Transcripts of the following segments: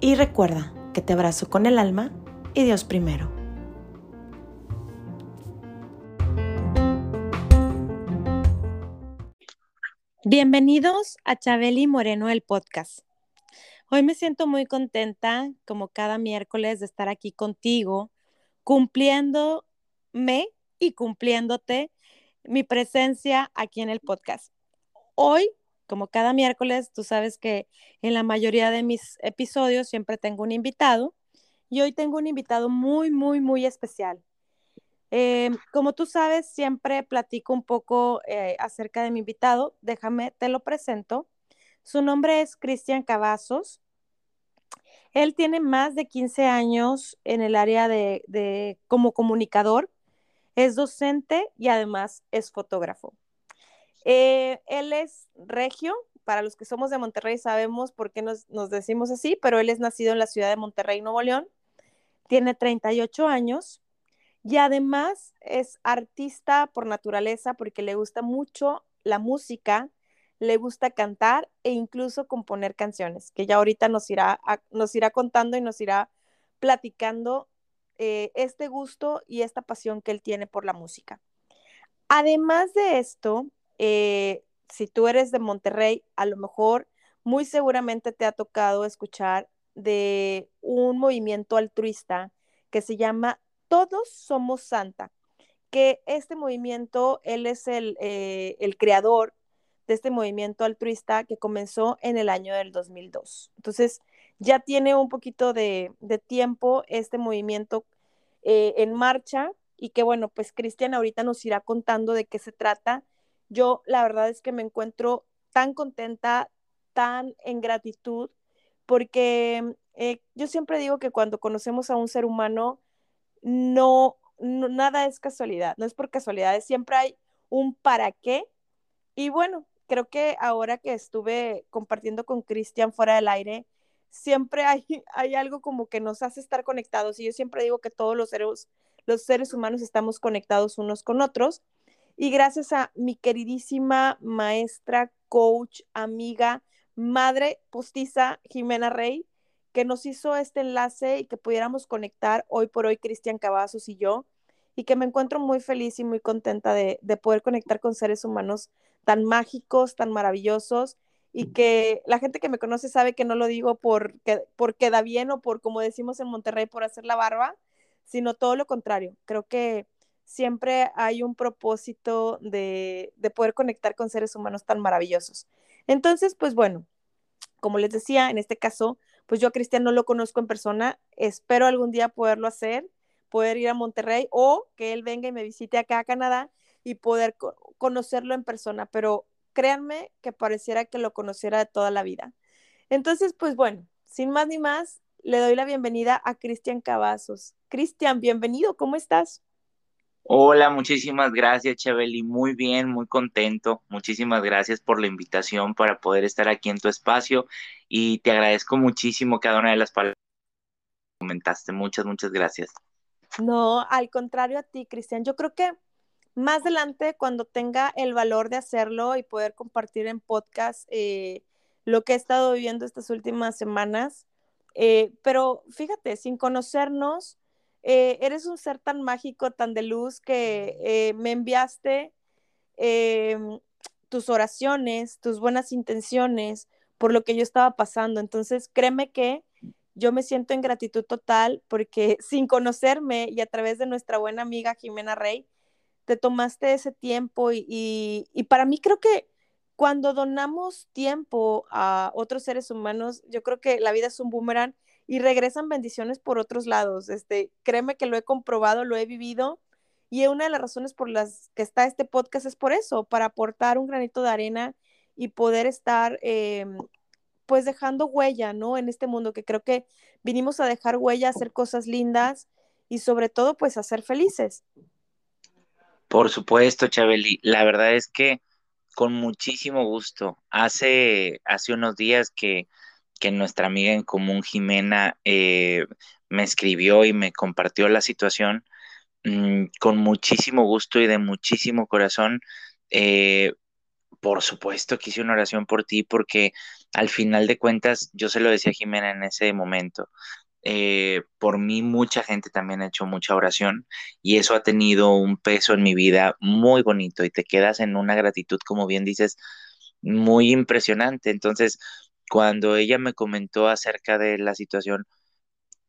y recuerda que te abrazo con el alma y Dios primero. Bienvenidos a Chabeli Moreno el podcast. Hoy me siento muy contenta, como cada miércoles, de estar aquí contigo, cumpliéndome y cumpliéndote mi presencia aquí en el podcast. Hoy, como cada miércoles, tú sabes que en la mayoría de mis episodios siempre tengo un invitado y hoy tengo un invitado muy, muy, muy especial. Eh, como tú sabes, siempre platico un poco eh, acerca de mi invitado. Déjame, te lo presento. Su nombre es Cristian Cavazos. Él tiene más de 15 años en el área de, como comunicador, es docente y además es fotógrafo. Eh, él es regio, para los que somos de Monterrey sabemos por qué nos, decimos así, pero él es nacido en la ciudad de Monterrey, Nuevo León, tiene 38 años y además es artista por naturaleza porque le gusta mucho la música, le gusta cantar e incluso componer canciones, que ya ahorita nos irá, nos irá contando y nos irá platicando eh, este gusto y esta pasión que él tiene por la música. Además de esto, eh, si tú eres de Monterrey, a lo mejor muy seguramente te ha tocado escuchar de un movimiento altruista que se llama todos somos Santa, que este movimiento, él es el, eh, el creador de este movimiento altruista que comenzó en el año del 2002. Entonces, ya tiene un poquito de, de tiempo este movimiento eh, en marcha y que bueno, pues Cristian ahorita nos irá contando de qué se trata. Yo la verdad es que me encuentro tan contenta, tan en gratitud, porque eh, yo siempre digo que cuando conocemos a un ser humano, no, nada es casualidad, no es por casualidad, siempre hay un para qué. Y bueno, creo que ahora que estuve compartiendo con Cristian fuera del aire, siempre hay, hay algo como que nos hace estar conectados. Y yo siempre digo que todos los seres, los seres humanos estamos conectados unos con otros. Y gracias a mi queridísima maestra, coach, amiga, madre postiza Jimena Rey, que nos hizo este enlace y que pudiéramos conectar hoy por hoy Cristian Cavazos y yo, y que me encuentro muy feliz y muy contenta de, poder conectar con seres humanos tan mágicos, tan maravillosos, y que la gente que me conoce sabe que no lo digo porque, porque da bien o por, como decimos en Monterrey, por hacer la barba, sino todo lo contrario. Creo que siempre hay un propósito de, de poder conectar con seres humanos tan maravillosos. Entonces, pues bueno, como les decía, en este caso, pues yo a Cristian no lo conozco en persona, espero algún día poderlo hacer, poder ir a Monterrey o que él venga y me visite acá a Canadá y poder conocerlo en persona, pero créanme que pareciera que lo conociera de toda la vida. Entonces, pues bueno, sin más ni más, le doy la bienvenida a Cristian Cavazos. Cristian, bienvenido, ¿cómo estás? Hola, muchísimas gracias, Chabeli. Muy bien, muy contento. Muchísimas gracias por la invitación para poder estar aquí en tu espacio y te agradezco muchísimo cada una de las palabras que comentaste. Muchas, muchas gracias. No, al contrario a ti, Cristian. Yo creo que más adelante, cuando tenga el valor de hacerlo y poder compartir en podcast eh, lo que he estado viviendo estas últimas semanas, eh, pero fíjate, sin conocernos, eh, eres un ser tan mágico, tan de luz, que eh, me enviaste em, tus oraciones, tus buenas intenciones por lo que yo estaba pasando. Entonces, créeme que yo me siento en gratitud total porque sin conocerme y a través de nuestra buena amiga Jimena Rey, te tomaste ese tiempo y, y para mí creo que cuando donamos tiempo a otros seres humanos, yo creo que la vida es un boomerang y regresan bendiciones por otros lados. Este, créeme que lo he comprobado, lo he vivido y una de las razones por las que está este podcast es por eso, para aportar un granito de arena y poder estar em, pues dejando huella, ¿no? En este mundo que creo que vinimos a dejar huella, a hacer cosas lindas y sobre todo pues a ser felices. Por supuesto, Chabeli. La verdad es que con muchísimo gusto. Hace, hace unos días que, que nuestra amiga en común, Jimena, eh, me escribió y me compartió la situación, mm, con muchísimo gusto y de muchísimo corazón, eh, por supuesto que hice una oración por ti porque al final de cuentas, yo se lo decía a Jimena en ese momento, eh, por mí mucha gente también ha hecho mucha oración y eso ha tenido un peso en mi vida muy bonito y te quedas en una gratitud, como bien dices, muy impresionante. Entonces, cuando ella me comentó acerca de la situación,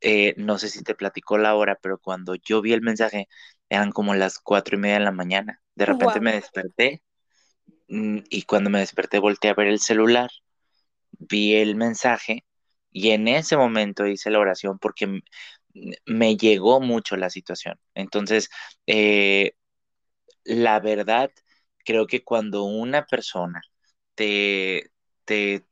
eh, no sé si te platicó la hora, pero cuando yo vi el mensaje, eran como las cuatro y media de la mañana. De repente me desperté mm, y cuando me desperté volteé a ver el celular, vi el mensaje y en ese momento hice la oración porque me llegó mucho la situación. Entonces, eh, la verdad, creo que cuando una persona te, te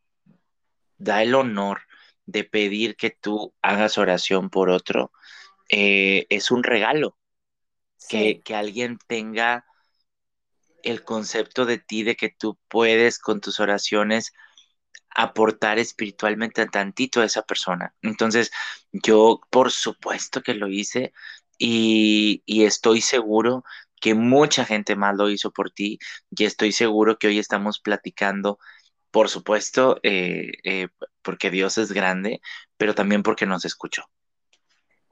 da el honor de pedir que tú hagas oración por otro, eh, es un regalo. Que, que alguien tenga el concepto de ti, de que tú puedes con tus oraciones aportar espiritualmente tantito a esa persona. Entonces, yo por supuesto que lo hice y, estoy seguro que mucha gente más lo hizo por ti y estoy seguro que hoy estamos platicando, por supuesto, eh, eh, porque Dios es grande, pero también porque nos escuchó.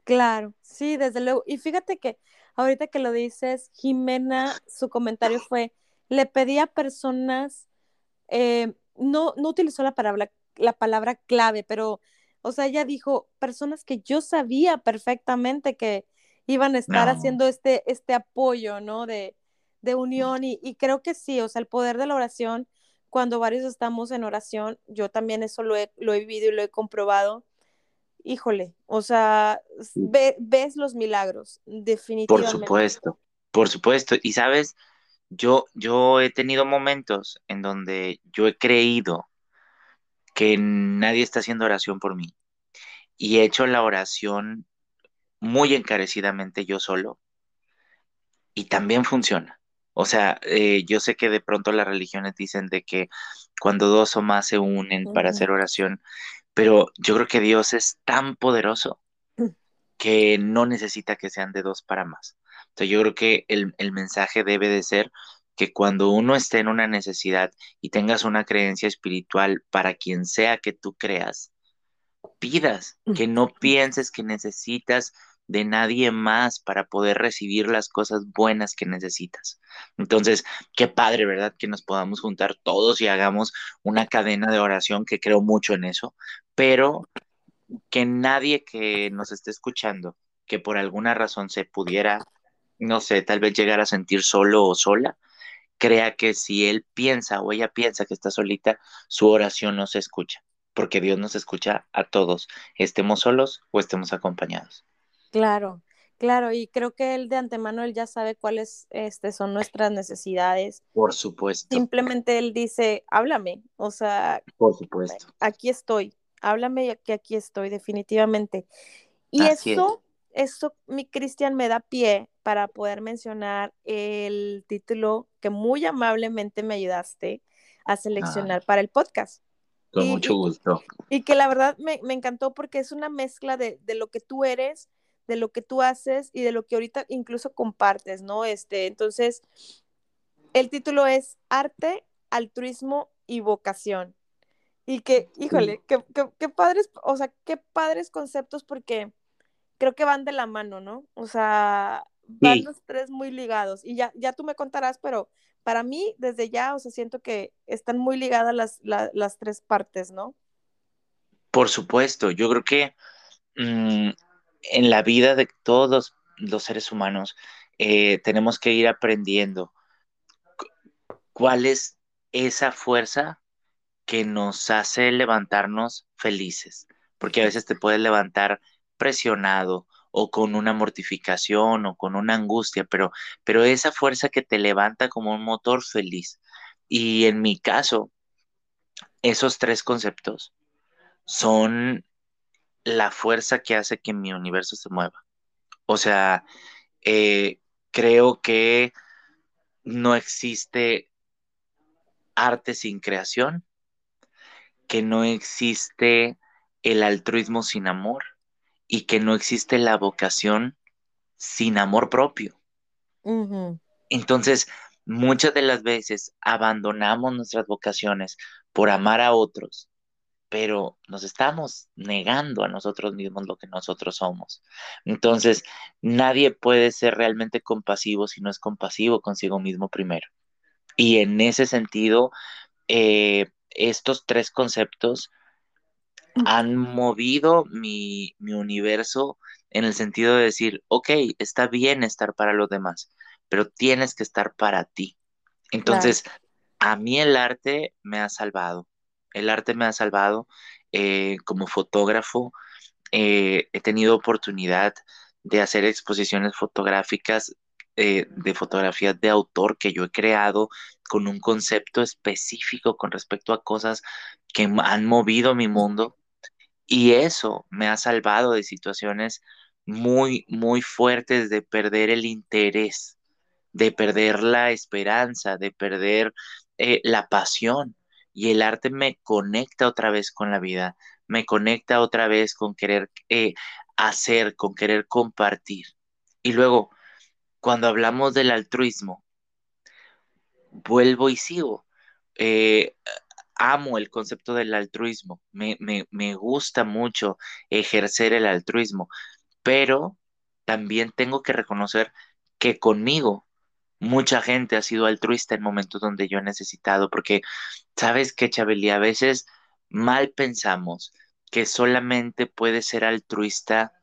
Claro, sí, desde luego. Y fíjate que ahorita que lo dices, Jimena, su comentario fue, le pedí a personas eh, no, no utilizó la palabra, la palabra clave, pero, o sea, ella dijo personas que yo sabía perfectamente que iban a estar haciendo este, este apoyo, ¿no? De, de unión y, y, creo que sí, o sea, el poder de la oración, cuando varios estamos en oración, yo también eso lo he, lo he vivido y lo he comprobado. Híjole, o sea, ves los milagros, definitivamente. Por supuesto, por supuesto. Y sabes, yo, yo he tenido momentos en donde yo he creído que nadie está haciendo oración por mí y he hecho la oración muy encarecidamente yo solo y también funciona. O sea, eh, yo sé que de pronto las religiones dicen de que cuando dos o más se unen para hacer oración, pero yo creo que Dios es tan poderoso mm. que no necesita que sean de dos para más. Yo creo que el, el mensaje debe de ser que cuando uno esté en una necesidad y tengas una creencia espiritual para quien sea que tú creas, pidas, que no pienses que necesitas de nadie más para poder recibir las cosas buenas que necesitas. Entonces, qué padre, ¿verdad? Que nos podamos juntar todos y hagamos una cadena de oración, que creo mucho en eso, pero que nadie que nos esté escuchando, que por alguna razón se pudiera no sé, tal vez llegar a sentir solo o sola, crea que si él piensa o ella piensa que está solita, su oración no se escucha, porque Dios nos escucha a todos, estemos solos o estemos acompañados. Claro, claro, y creo que él de antemano él ya sabe cuáles este, son nuestras necesidades. Por supuesto. Simplemente él dice, háblame, o sea, por supuesto. Aquí estoy, háblame que aquí estoy definitivamente. Y eso eso, mi Cristian, me da pie para poder mencionar el título que muy amablemente me ayudaste a seleccionar para el podcast. Con mucho gusto. Y, que la verdad me, encantó porque es una mezcla de, lo que tú eres, de lo que tú haces y de lo que ahorita incluso compartes, ¿no? Este, entonces, el título es Arte, Altruismo y Vocación. Y que, híjole, qué, qué padres, o sea, qué padres conceptos porque creo que van de la mano, ¿no? O sea, van los tres muy ligados. Y ya, ya tú me contarás, pero para mí, desde ya, o sea, siento que están muy ligadas las, las tres partes, ¿no? Por supuesto, yo creo que mm, en la vida de todos los seres humanos eh, tenemos que ir aprendiendo cuál es esa fuerza que nos hace levantarnos felices, porque a veces te puedes levantar presionado o con una mortificación o con una angustia, pero, pero esa fuerza que te levanta como un motor feliz. Y en mi caso, esos tres conceptos son la fuerza que hace que mi universo se mueva. O sea, eh, creo que no existe arte sin creación, que no existe el altruismo sin amor y que no existe la vocación sin amor propio. Entonces, muchas de las veces abandonamos nuestras vocaciones por amar a otros, pero nos estamos negando a nosotros mismos lo que nosotros somos. Entonces, nadie puede ser realmente compasivo si no es compasivo consigo mismo primero. Y en ese sentido, eh, estos tres conceptos han movido mi, universo en el sentido de decir, ok, está bien estar para los demás, pero tienes que estar para ti. Entonces, a mí el arte me ha salvado. El arte me ha salvado eh, como fotógrafo. Eh, he tenido oportunidad de hacer exposiciones fotográficas eh, de fotografías de autor que yo he creado con un concepto específico con respecto a cosas que han movido mi mundo y eso me ha salvado de situaciones muy, muy fuertes de perder el interés, de perder la esperanza, de perder eh, la pasión. Y el arte me conecta otra vez con la vida, me conecta otra vez con querer eh, hacer, con querer compartir. Y luego, cuando hablamos del altruismo, vuelvo y sigo. Eh, amo el concepto del altruismo, me, gusta mucho ejercer el altruismo, pero también tengo que reconocer que conmigo mucha gente ha sido altruista en momentos donde yo he necesitado, porque sabes que, Chabeli, a veces mal pensamos que solamente puede ser altruista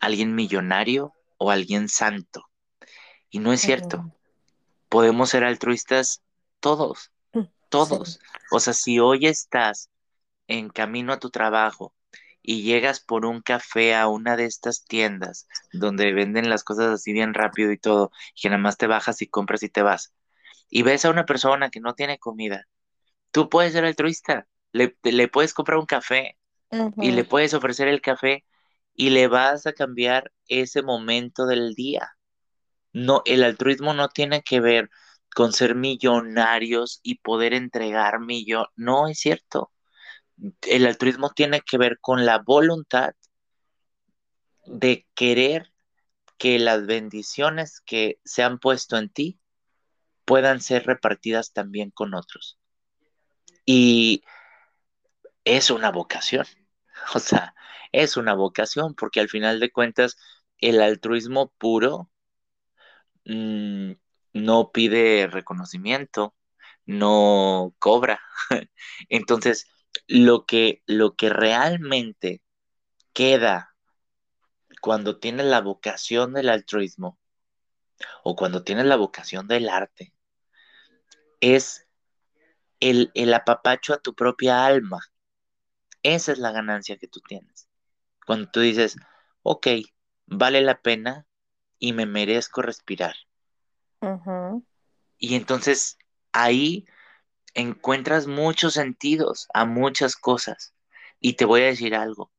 alguien millonario o alguien santo. Y no es cierto. Podemos ser altruistas todos, mm, todos. O sea, si hoy estás en camino a tu trabajo y llegas por un café a una de estas tiendas donde venden las cosas así bien rápido y todo, y que nada más te bajas y compras y te vas, y ves a una persona que no tiene comida, tú puedes ser altruista, le, le puedes comprar un café y le puedes ofrecer el café y le vas a cambiar ese momento del día. No, el altruismo no tiene que ver con ser millonarios y poder entregar millón. No es cierto. El altruismo tiene que ver con la voluntad de querer que las bendiciones que se han puesto en ti puedan ser repartidas también con otros. Y es una vocación. O sea, es una vocación porque al final de cuentas el altruismo puro Mm, no pide reconocimiento, no cobra. Entonces, lo que, lo que realmente queda cuando tienes la vocación del altruismo o cuando tienes la vocación del arte es el, el apapacho a tu propia alma. Esa es la ganancia que tú tienes. Cuando tú dices, ok, vale la pena y me merezco respirar. Y entonces ahí encuentras muchos sentidos a muchas cosas. Y te voy a decir algo,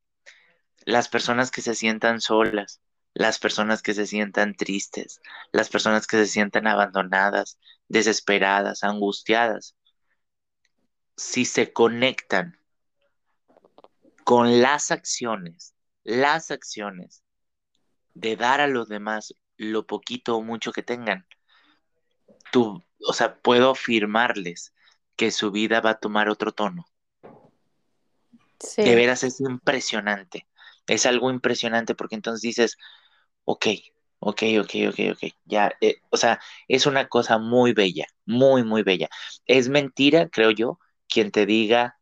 las personas que se sientan solas, las personas que se sientan tristes, las personas que se sientan abandonadas, desesperadas, angustiadas, si se conectan con las acciones, las acciones de dar a los demás lo poquito o mucho que tengan. Tú, o sea, puedo afirmarles que su vida va a tomar otro tono. De veras es impresionante. Es algo impresionante porque entonces dices, ok, ok, ok, ok, ok, ya, eh, o sea, es una cosa muy bella, muy, muy bella. Es mentira, creo yo, quien te diga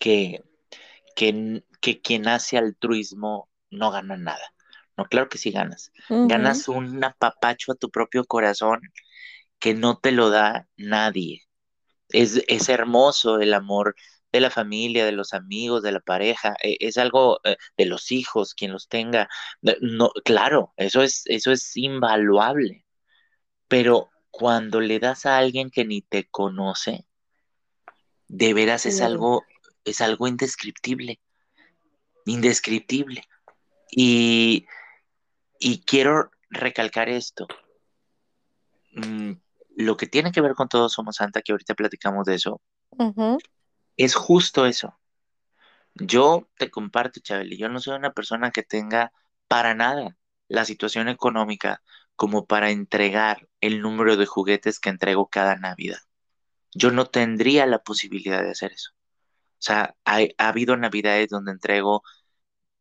que, que, que quien hace altruismo no gana nada. No, claro que sí ganas. Ganas un apapacho a tu propio corazón que no te lo da nadie. Es, es, hermoso el amor de la familia, de los amigos, de la pareja. E, es algo eh, de los hijos, quien los tenga. No, claro, eso es, eso es invaluable. Pero cuando le das a alguien que ni te conoce, de veras es algo es algo indescriptible, indescriptible. Y, y quiero recalcar esto. Lo que tiene que ver con Todos Somos Santa, que ahorita platicamos de eso, es justo eso. Yo te comparto, Chabeli, yo no soy una persona que tenga para nada la situación económica como para entregar el número de juguetes que entrego cada Navidad. Yo no tendría la posibilidad de hacer eso. O sea, ha habido Navidades donde entrego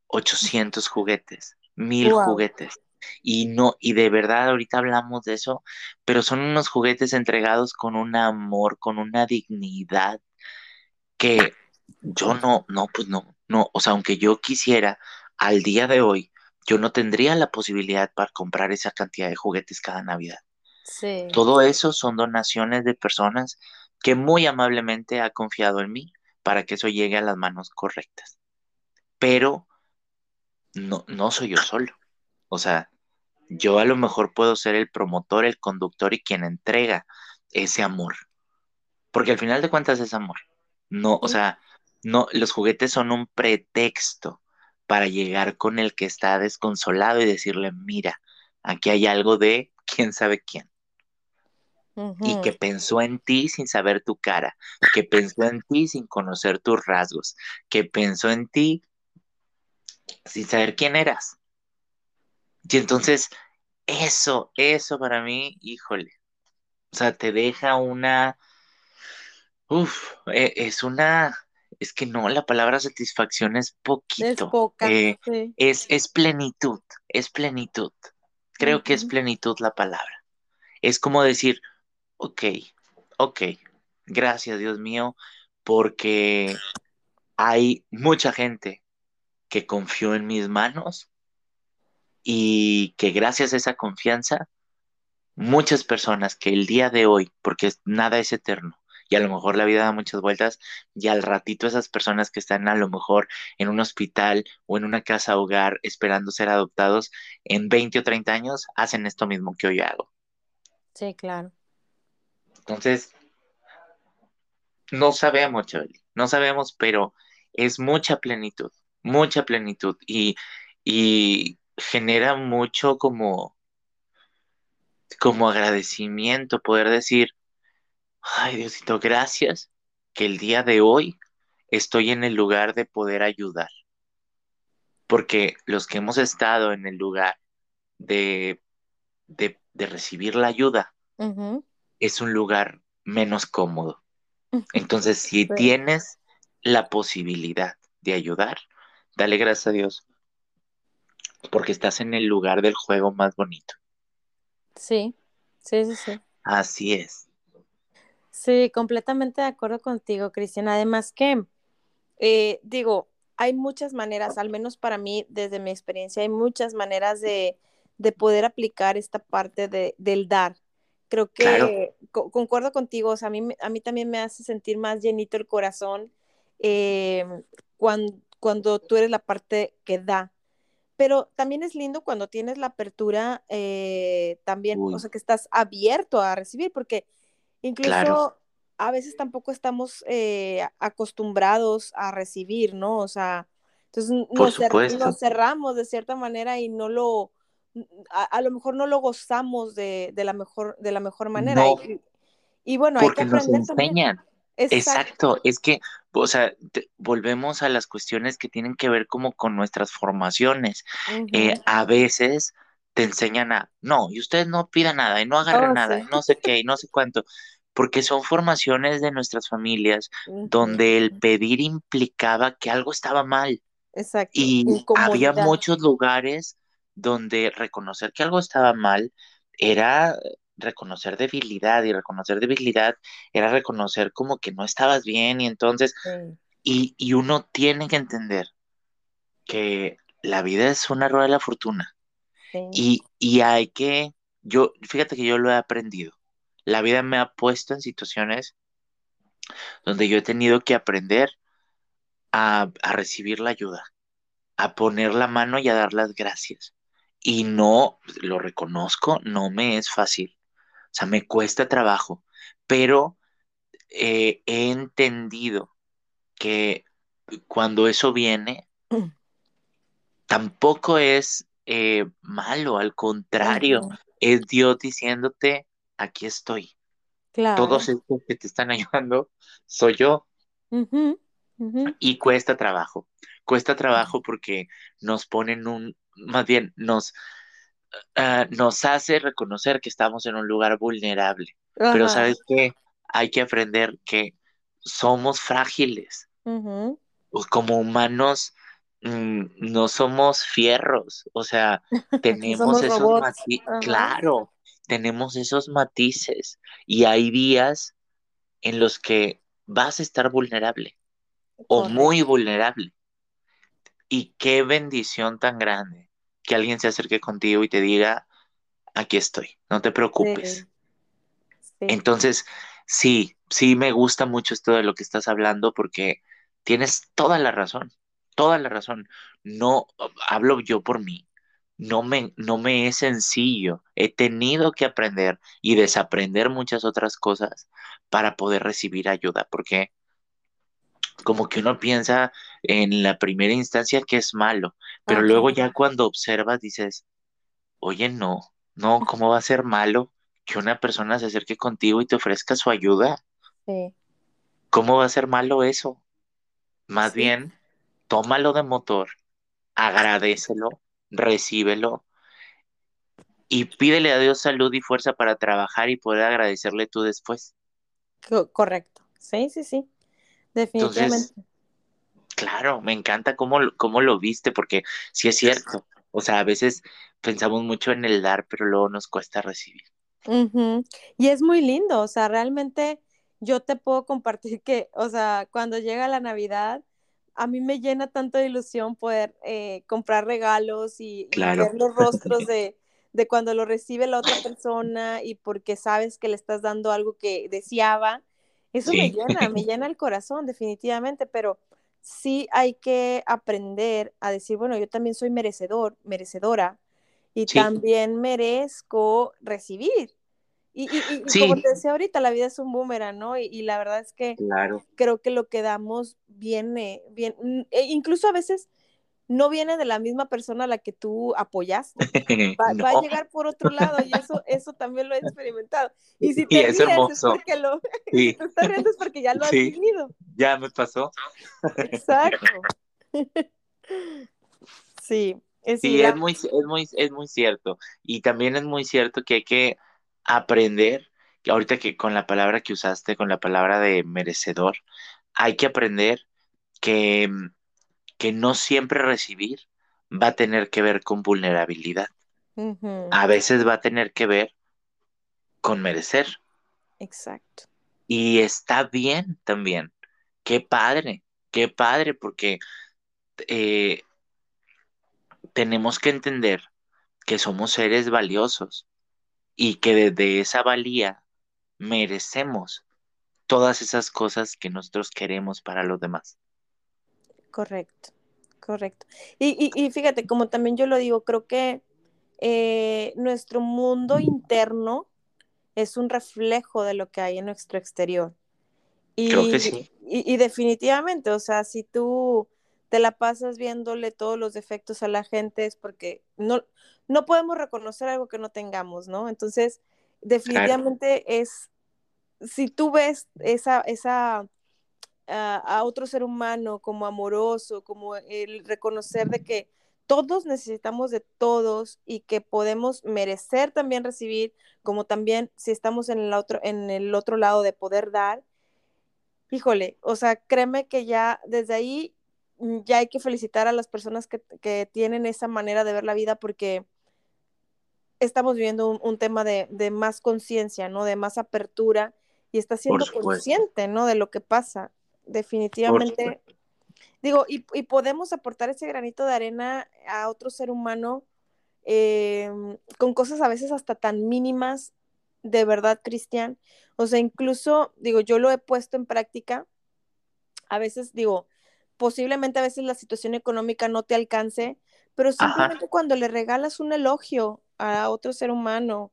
800 juguetes, mil juguetes. Y no, y de verdad ahorita hablamos de eso, pero son unos juguetes entregados con un amor, con una dignidad que yo no, no, pues no, no, o sea, aunque yo quisiera, al día de hoy, yo no tendría la posibilidad para comprar esa cantidad de juguetes cada Navidad. Sí. Todo eso son donaciones de personas que muy amablemente ha confiado en mí para que eso llegue a las manos correctas. Pero no, no soy yo solo. O sea, yo a lo mejor puedo ser el promotor, el conductor y quien entrega ese amor. Porque al final de cuentas es amor. No, o sea, no, los juguetes son un pretexto para llegar con el que está desconsolado y decirle, mira, aquí hay algo de quién sabe quién. Y que pensó en ti sin saber tu cara, que pensó en ti sin conocer tus rasgos, que pensó en ti sin saber quién eras. Y entonces, eso, eso para mí, híjole, o sea, te deja una, uf, e, es una, es que no, la palabra satisfacción es poquito. Es poca. Eh, es, es, plenitud, es plenitud. Creo que es plenitud la palabra. Es como decir, ok, ok, gracias Dios mío, porque hay mucha gente que confió en mis manos y que gracias a esa confianza, muchas personas que el día de hoy, porque nada es eterno, y a lo mejor la vida da muchas vueltas y al ratito esas personas que están a lo mejor en un hospital o en una casa hogar esperando ser adoptados, en 20 o 30 años hacen esto mismo que hoy hago. Sí, claro. Entonces, no sabemos, Chabeli, no sabemos, pero es mucha plenitud, mucha plenitud y, y genera mucho como, como agradecimiento poder decir, Ay, Diosito, gracias que el día de hoy estoy en el lugar de poder ayudar. Porque los que hemos estado en el lugar de, de, recibir la ayuda es un lugar menos cómodo. Entonces, si tienes la posibilidad de ayudar, dale gracias a Dios. Porque estás en el lugar del juego más bonito. Sí, sí, sí, sí. Así es. Sí, completamente de acuerdo contigo, Cristian. Además que, eh, digo, hay muchas maneras, al menos para mí, desde mi experiencia, hay muchas maneras de, poder aplicar esta parte de, del dar. Creo que concuerdo contigo, o sea, a mí, a mí también me hace sentir más llenito el corazón eh, cuando, cuando tú eres la parte que da. Pero también es lindo cuando tienes la apertura eh, también, o sea, que estás abierto a recibir, porque Incluso a veces tampoco estamos eh, acostumbrados a recibir, ¿no? O sea, entonces nos, cerramos de cierta manera y no lo, a, lo mejor no lo gozamos de, la, mejor, de la mejor manera. Y, bueno, hay que aprender nos enseñan. Exacto. es que, o sea, volvemos a las cuestiones que tienen que ver como con nuestras formaciones. Eh, a veces te enseñan a, no, y ustedes no pidan nada, y no agarren oh, nada, y no sé qué, y no sé cuánto porque son formaciones de nuestras familias donde el pedir implicaba que algo estaba mal. Exacto. Y había muchos lugares donde reconocer que algo estaba mal era reconocer debilidad y reconocer debilidad era reconocer como que no estabas bien y entonces, y, y, uno tiene que entender que la vida es una rueda de la fortuna y, y hay que, yo, fíjate que yo lo he aprendido la vida me ha puesto en situaciones donde yo he tenido que aprender a, recibir la ayuda, a poner la mano y a dar las gracias. Y no, lo reconozco, no me es fácil. O sea, me cuesta trabajo, pero eh, he entendido que cuando eso viene, tampoco es eh, malo, al contrario, es Dios diciéndote, aquí estoy. Todos estos que te están ayudando soy yo. Y cuesta trabajo. Cuesta trabajo porque nos ponen un, más bien, nos, ah, nos hace reconocer que estamos en un lugar vulnerable. Pero sabes qué? Hay que aprender que somos frágiles. Como humanos mm, no somos fierros. O sea, tenemos esos matices. Claro, tenemos esos matices. Y hay días en los que vas a estar vulnerable o muy vulnerable. Y qué bendición tan grande que alguien se acerque contigo y te diga, aquí estoy, no te preocupes. Entonces, sí, sí me gusta mucho esto de lo que estás hablando porque tienes toda la razón, toda la razón. No, hablo yo por mí, no me, no me es sencillo. He tenido que aprender y desaprender muchas otras cosas para poder recibir ayuda, porque como que uno piensa en la primera instancia que es malo, pero luego ya cuando observas dices, oye, no, no, ¿cómo va a ser malo que una persona se acerque contigo y te ofrezca su ayuda? Sí. ¿Cómo va a ser malo eso? Más bien, tómalo de motor, agradecelo, recíbelo y pídele a Dios salud y fuerza para trabajar y poder agradecerle tú después. Correcto. Sí, sí, sí. Definitivamente. claro, me encanta cómo, cómo lo viste, porque sí es cierto. O sea, a veces pensamos mucho en el dar, pero luego nos cuesta recibir. Y es muy lindo, o sea, realmente yo te puedo compartir que, o sea, cuando llega la Navidad, a mí me llena tanto de ilusión poder eh, comprar regalos y, ver los rostros de, de, cuando lo recibe la otra persona y porque sabes que le estás dando algo que deseaba eso me llena, me llena el corazón, definitivamente, pero sí hay que aprender a decir, bueno, yo también soy merecedor, merecedora, y también merezco recibir. Y, como te decía ahorita, la vida es un boomerang, ¿no? Y, la verdad es que creo que lo que damos viene, bien, e incluso a veces no viene de la misma persona a la que tú apoyaste. Va, a llegar por otro lado y eso, eso también lo he experimentado. Y si te ríes es, porque lo, sí. estás riendo es porque ya lo has vivido. Ya me pasó. Exacto. sí. Es sí, es muy, es, muy, es muy cierto. Y también es muy cierto que hay que aprender, que ahorita que con la palabra que usaste, con la palabra de merecedor, hay que aprender que que no siempre recibir va a tener que ver con vulnerabilidad. A veces va a tener que ver con merecer. Exacto. Y está bien también. Qué padre, qué padre, porque eh, tenemos que entender que somos seres valiosos y que desde esa valía merecemos todas esas cosas que nosotros queremos para los demás. Correcto, correcto. Y, y, fíjate, como también yo lo digo, creo que eh, nuestro mundo interno es un reflejo de lo que hay en nuestro exterior. Y, creo que sí. Y, definitivamente, o sea, si tú te la pasas viéndole todos los defectos a la gente es porque no, no podemos reconocer algo que no tengamos, ¿no? Entonces, definitivamente es, si tú ves esa, esa a, otro ser humano como amoroso, como el reconocer de que todos necesitamos de todos y que podemos merecer también recibir, como también si estamos en el otro, en el otro lado de poder dar. Híjole, o sea, créeme que ya desde ahí mm, ya hay que felicitar a las personas que, que tienen esa manera de ver la vida porque estamos viviendo un, tema de, de más conciencia, ¿no? De más apertura y está siendo consciente, ¿no? De lo que pasa definitivamente. Digo, y, podemos aportar ese granito de arena a otro ser humano eh, con cosas a veces hasta tan mínimas, de verdad, Cristian. O sea, incluso, digo, yo lo he puesto en práctica. A veces, digo, posiblemente a veces la situación económica no te alcance, pero simplemente cuando le regalas un elogio a otro ser humano,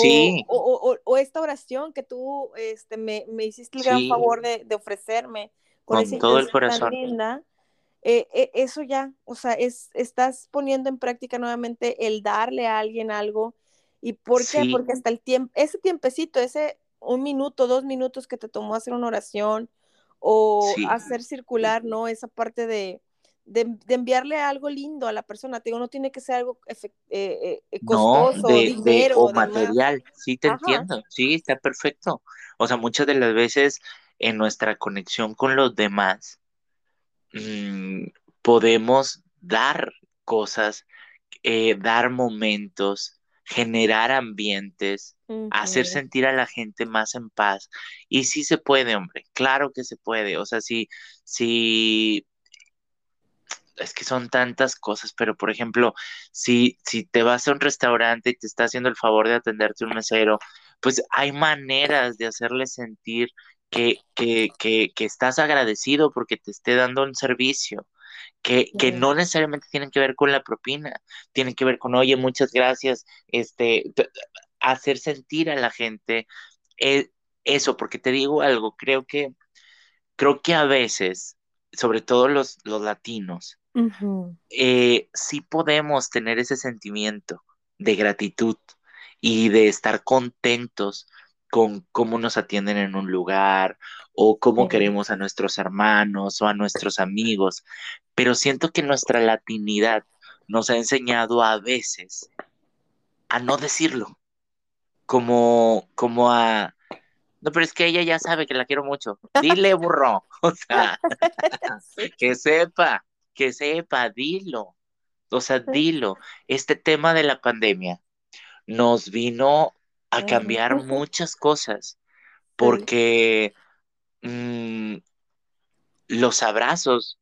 Sí. O, esta oración que tú este, me, hiciste el gran favor de, ofrecerme con, todo el corazón. linda, eh, eh, eso ya, o sea, es, estás poniendo en práctica nuevamente el darle a alguien algo. ¿Y por qué? Porque hasta el tiempo, ese tiempecito, ese un minuto, dos minutos que te tomó hacer una oración o hacer circular, ¿no? Esa parte de, de, enviarle algo lindo a la persona. Te digo, no tiene que ser algo eh, costoso, dinero. o material, sí te entiendo, sí, está perfecto. O sea, muchas de las veces en nuestra conexión con los demás, Mm, podemos dar cosas, eh, dar momentos, generar ambientes, hacer sentir a la gente más en paz. Y sí se puede, hombre, claro que se puede. O sea, sí, sí, es que son tantas cosas, pero por ejemplo, si, si te vas a un restaurante y te está haciendo el favor de atenderte un mesero, pues hay maneras de hacerle sentir que, que, que, que estás agradecido porque te esté dando un servicio. Que, que, no necesariamente tienen que ver con la propina, tienen que ver con, oye, muchas gracias, este, hacer sentir a la gente eh, eso, porque te digo algo, creo que, creo que a veces, sobre todo los, los latinos, eh, sí podemos tener ese sentimiento de gratitud y de estar contentos con cómo nos atienden en un lugar o cómo queremos a nuestros hermanos o a nuestros amigos, pero siento que nuestra latinidad nos ha enseñado a veces a no decirlo, como, como a, no, pero es que ella ya sabe que la quiero mucho, dile burro, o sea, que sepa, que sepa, dilo, o sea, dilo, este tema de la pandemia nos vino a cambiar muchas cosas, porque mm, los abrazos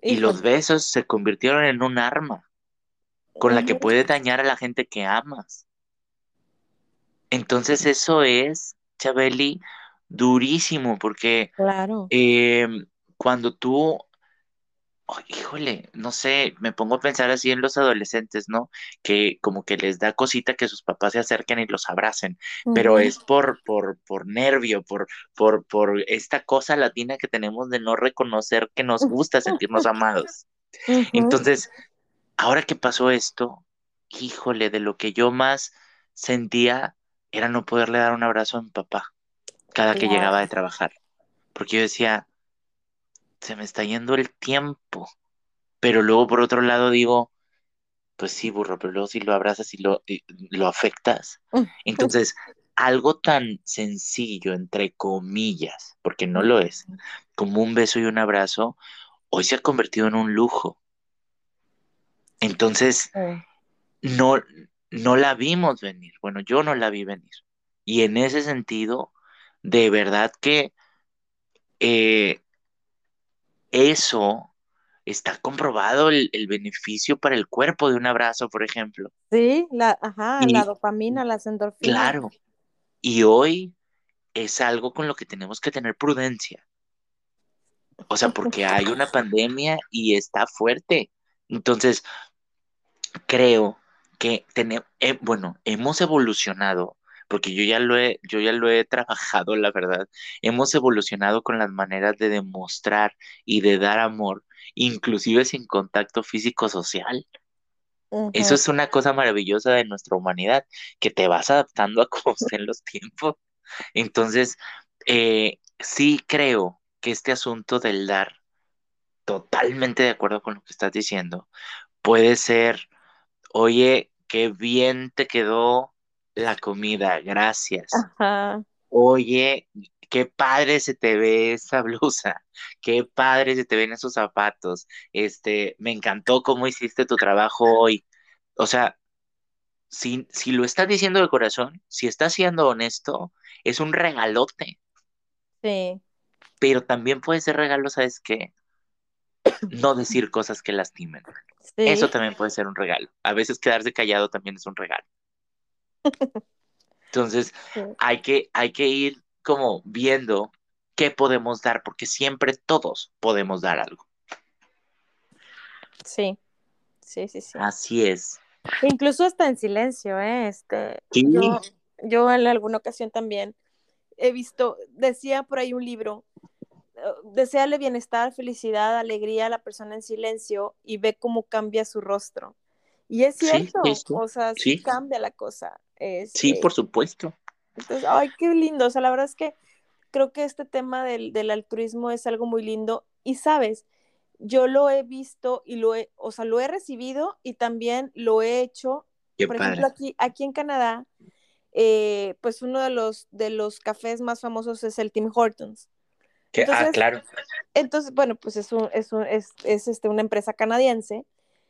y los besos se convirtieron en un arma con la que puedes dañar a la gente que amas. Entonces eso es, Chabeli, durísimo, porque claro. Em, cuando tú híjole, no sé, me pongo a pensar así en los adolescentes, ¿no? Que como que les da cosita que sus papás se acerquen y los abracen, pero es por, por, por nervio, por, por, por esta cosa latina que tenemos de no reconocer que nos gusta sentirnos amados. Entonces, ahora que pasó esto, híjole, de lo que yo más sentía era no poderle dar un abrazo a mi papá cada que llegaba de trabajar, porque yo decía, se me está yendo el tiempo. Pero luego por otro lado digo, pues sí, burro, pero luego si lo abrazas y lo, lo afectas. Entonces, algo tan sencillo, entre comillas, porque no lo es, como un beso y un abrazo, hoy se ha convertido en un lujo. Entonces, no, no la vimos venir. Bueno, yo no la vi venir. Y en ese sentido, de verdad que eh, eso está comprobado el, beneficio para el cuerpo de un abrazo, por ejemplo. Sí, la, ajá, la dopamina, las endorfinas. Claro. Y hoy es algo con lo que tenemos que tener prudencia. O sea, porque hay una pandemia y está fuerte. Entonces, creo que tenemos, eh, bueno, hemos evolucionado porque yo ya lo he, yo ya lo he trabajado, la verdad. Hemos evolucionado con las maneras de demostrar y de dar amor, inclusive sin contacto físico social. Eso es una cosa maravillosa de nuestra humanidad, que te vas adaptando a cómo estén los tiempos. Entonces, eh, sí creo que este asunto del dar, totalmente de acuerdo con lo que estás diciendo, puede ser, oye, qué bien te quedó la comida, gracias. Oye, qué padre se te ve esa blusa, qué padre se te ven esos zapatos. Este, me encantó cómo hiciste tu trabajo hoy. O sea, si, si lo estás diciendo de corazón, si estás siendo honesto, es un regalote. Sí. Pero también puede ser regalo, ¿sabes qué? No decir cosas que lastimen. Eso también puede ser un regalo. A veces quedarse callado también es un regalo. Entonces, hay, que, hay que ir como viendo qué podemos dar, porque siempre todos podemos dar algo. Sí, sí, sí, sí. Así es. Incluso hasta en silencio, ¿eh? Este, yo, yo en alguna ocasión también he visto, decía por ahí un libro, deseale bienestar, felicidad, alegría a la persona en silencio y ve cómo cambia su rostro. Y es cierto, o sea, sí, cambia la cosa. Sí, este por supuesto. Entonces, ay, qué lindo. O sea, la verdad es que creo que este tema del, del altruismo es algo muy lindo. Y sabes, yo lo he visto y lo he, o sea, lo he recibido y también lo he hecho. Por ejemplo, aquí, aquí en Canadá, eh, pues uno de los, de los cafés más famosos es el Tim Hortons. ah, claro. Entonces, bueno, pues es, un, es, un, es, es este, una empresa canadiense.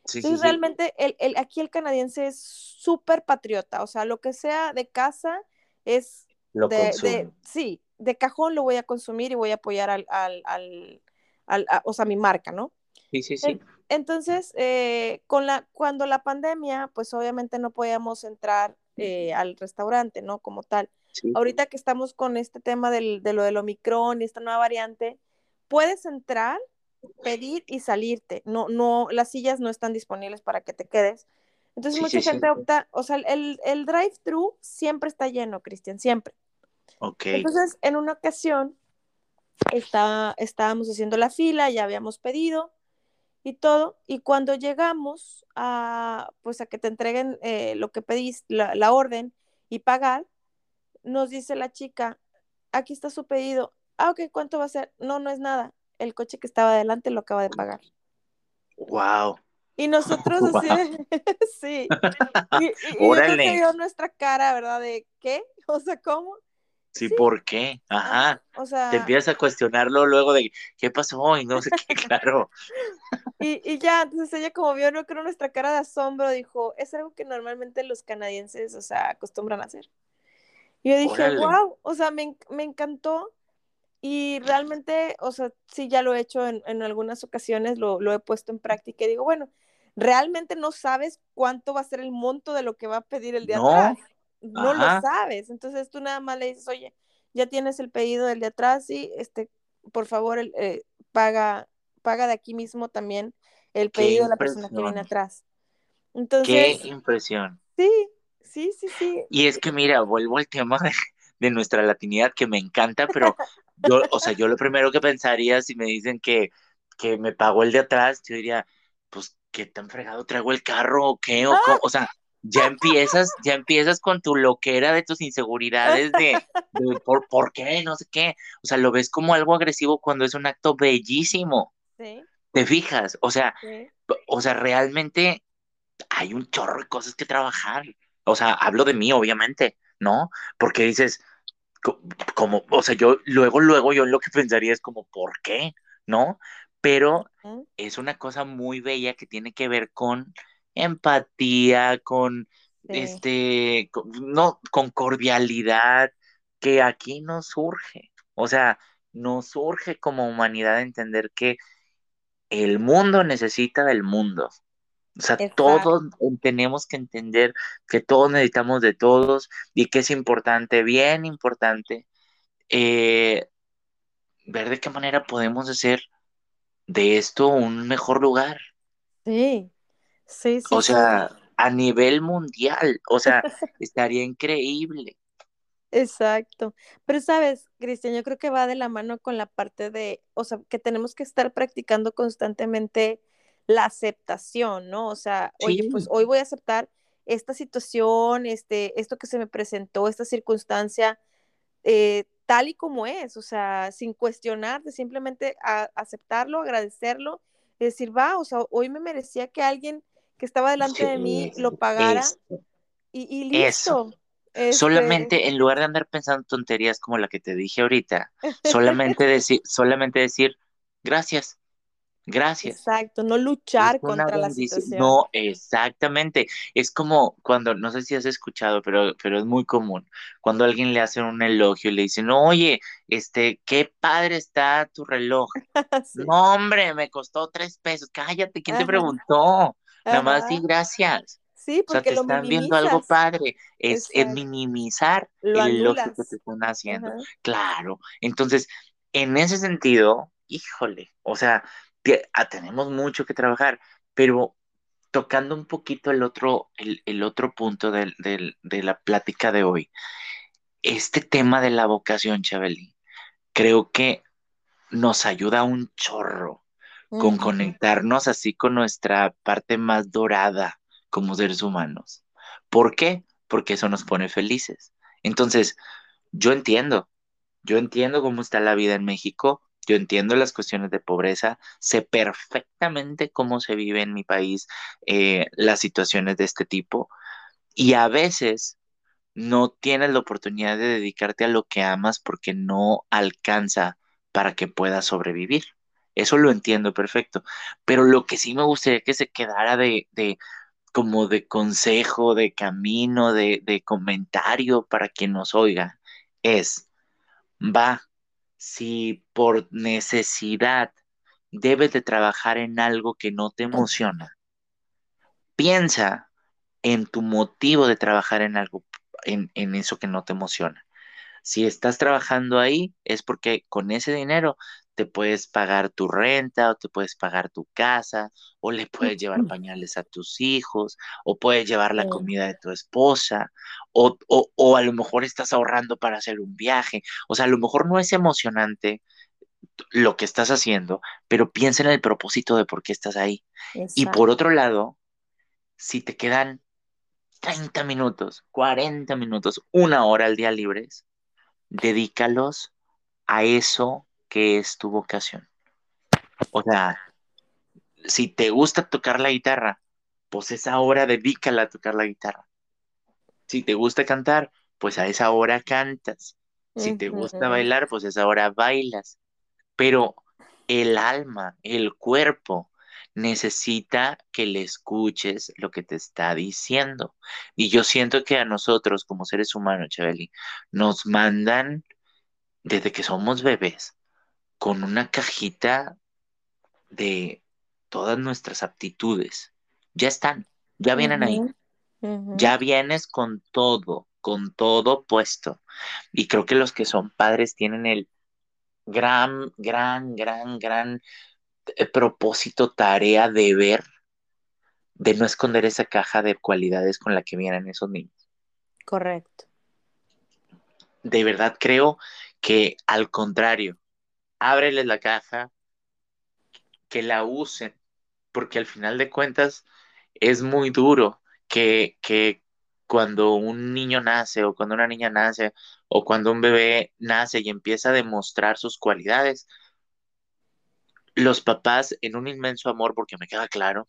Sí, realmente El, el, aquí el canadiense es súper patriota, o sea, lo que sea de casa es lo de, de, sí, de cajón lo voy a consumir y voy a apoyar al, al, al, a, o sea, mi marca, ¿no? Sí, sí, sí. Entonces, eh, con la, cuando la pandemia, pues obviamente no podíamos entrar eh, al restaurante, ¿no? Como tal. Ahorita que estamos con este tema del, de lo del Omicron y esta nueva variante, puedes entrar, pedir y salirte. No, no, las sillas no están disponibles para que te quedes. Entonces mucha gente opta, o sea, el, el drive-thru siempre está lleno, Cristian, siempre. Ok. Entonces, en una ocasión, está, estábamos haciendo la fila, ya habíamos pedido, y todo. Y cuando llegamos a, pues a que te entreguen eh, lo que pedís, la, la, orden y pagar, nos dice la chica, aquí está su pedido. Ah, ok, ¿cuánto va a ser? No, no es nada. El coche que estaba adelante lo acaba de pagar. Wow. Y nosotros wow. así, sí. Y, y, y yo creo que dio nuestra cara, ¿verdad? De qué, o sea, ¿cómo? Sí, sí, ¿por qué? Ajá. O sea, te empiezas a cuestionarlo luego de qué pasó y no sé qué, claro. y, y, ya, entonces ella como vio, no creo nuestra cara de asombro, dijo, es algo que normalmente los canadienses, o sea, acostumbran a hacer. Y yo dije, Órale. wow, o sea, me, me, encantó y realmente, o sea, sí, ya lo he hecho en, en algunas ocasiones, lo, lo he puesto en práctica y digo, bueno, realmente no sabes cuánto va a ser el monto de lo que va a pedir el de no. atrás no Ajá. lo sabes. Entonces tú nada más le dices, oye, ya tienes el pedido del de atrás, y este, por favor, el, eh, paga, paga de aquí mismo también el pedido de la persona que viene atrás. Entonces, qué impresión. Sí, sí, sí, sí. Y es que mira, vuelvo al tema de, de nuestra latinidad que me encanta, pero yo, o sea, yo lo primero que pensaría si me dicen que, que me pagó el de atrás, yo diría, pues, ¿qué tan fregado traigo el carro o qué? O, o sea, ya empiezas, ya empiezas con tu loquera de tus inseguridades de, de por, por, qué, no sé qué. O sea, lo ves como algo agresivo cuando es un acto bellísimo. Sí. ¿Te fijas? O sea, sí. o sea, realmente hay un chorro de cosas que trabajar. O sea, hablo de mí, obviamente, ¿no? Porque dices, como, o sea, yo luego, luego yo lo que pensaría es como, ¿por qué? ¿No? Pero es una cosa muy bella que tiene que ver con empatía, con sí. este, con, no, con cordialidad, que aquí nos surge. O sea, nos surge como humanidad entender que el mundo necesita del mundo. O sea, Exacto. todos tenemos que entender que todos necesitamos de todos y que es importante, bien importante, eh, ver de qué manera podemos hacer de esto un mejor lugar. Sí, Sí, sí. O sea, sí. a nivel mundial, o sea, estaría increíble. Exacto. Pero sabes, Cristian, yo creo que va de la mano con la parte de, o sea, que tenemos que estar practicando constantemente la aceptación, ¿no? O sea, sí. oye, pues hoy voy a aceptar esta situación, este, esto que se me presentó, esta circunstancia, eh, tal y como es, o sea, sin cuestionarte, simplemente a, aceptarlo, agradecerlo, y decir, va, o sea, hoy me merecía que alguien que estaba delante sí, de mí lo pagara y, y, listo. Eso. Este... Solamente en lugar de andar pensando tonterías como la que te dije ahorita, solamente decir, solamente decir gracias, gracias. Exacto, no luchar contra la situación. No, exactamente. Es como cuando, no sé si has escuchado, pero, pero es muy común, cuando alguien le hace un elogio y le dicen, oye, este, qué padre está tu reloj. sí. No, hombre, me costó tres pesos. Cállate, ¿quién Ajá. te preguntó? Nada más di gracias. Sí, porque o sea, te están viendo algo padre, es, es minimizar lo el elogio que te están haciendo. Ajá. Claro, entonces, en ese sentido, híjole, o sea, te, ah, tenemos mucho que trabajar, pero tocando un poquito el otro, el, el otro punto del, del, de la plática de hoy, este tema de la vocación, Chabeli, creo que nos ayuda un chorro con conectarnos así con nuestra parte más dorada como seres humanos. ¿Por qué? Porque eso nos pone felices. Entonces, yo entiendo, yo entiendo cómo está la vida en México, yo entiendo las cuestiones de pobreza, sé perfectamente cómo se vive en mi país eh, las situaciones de este tipo y a veces no tienes la oportunidad de dedicarte a lo que amas porque no alcanza para que puedas sobrevivir. Eso lo entiendo perfecto. Pero lo que sí me gustaría que se quedara de, como de consejo, de camino, de comentario para quien nos oiga, es, va, si por necesidad debes de trabajar en algo que no te emociona, piensa en tu motivo de trabajar en algo, en, en eso que no te emociona. Si estás trabajando ahí es porque con ese dinero te puedes pagar tu renta o te puedes pagar tu casa o le puedes llevar pañales a tus hijos o puedes llevar la comida de tu esposa o, o, a lo mejor estás ahorrando para hacer un viaje. O sea, a lo mejor no es emocionante lo que estás haciendo, pero piensa en el propósito de por qué estás ahí. Y por otro lado, si te quedan 30 minutos, 40 minutos, una hora al día libres, dedícalos a eso que es tu vocación. O sea, si te gusta tocar la guitarra, pues esa hora dedícala a tocar la guitarra. Si te gusta cantar, pues a esa hora cantas. Si te gusta bailar, pues a esa hora bailas. Pero el alma, el cuerpo, necesita que le escuches lo que te está diciendo. Y yo siento que a nosotros como seres humanos, Chabeli, nos mandan desde que somos bebés con una cajita de todas nuestras aptitudes. Ya están, ya vienen ahí. Ya vienes con todo, con todo puesto. Y creo que los que son padres tienen el gran, gran, gran, gran eh, propósito, tarea, deber de no esconder esa caja de cualidades con la que vienen esos niños. Correcto. De verdad creo que al contrario, ábreles la caja, que la usen, porque al final de cuentas es muy duro que, que cuando un niño nace o cuando una niña nace o cuando un bebé nace y empieza a demostrar sus cualidades, los papás en un inmenso amor, porque me queda claro,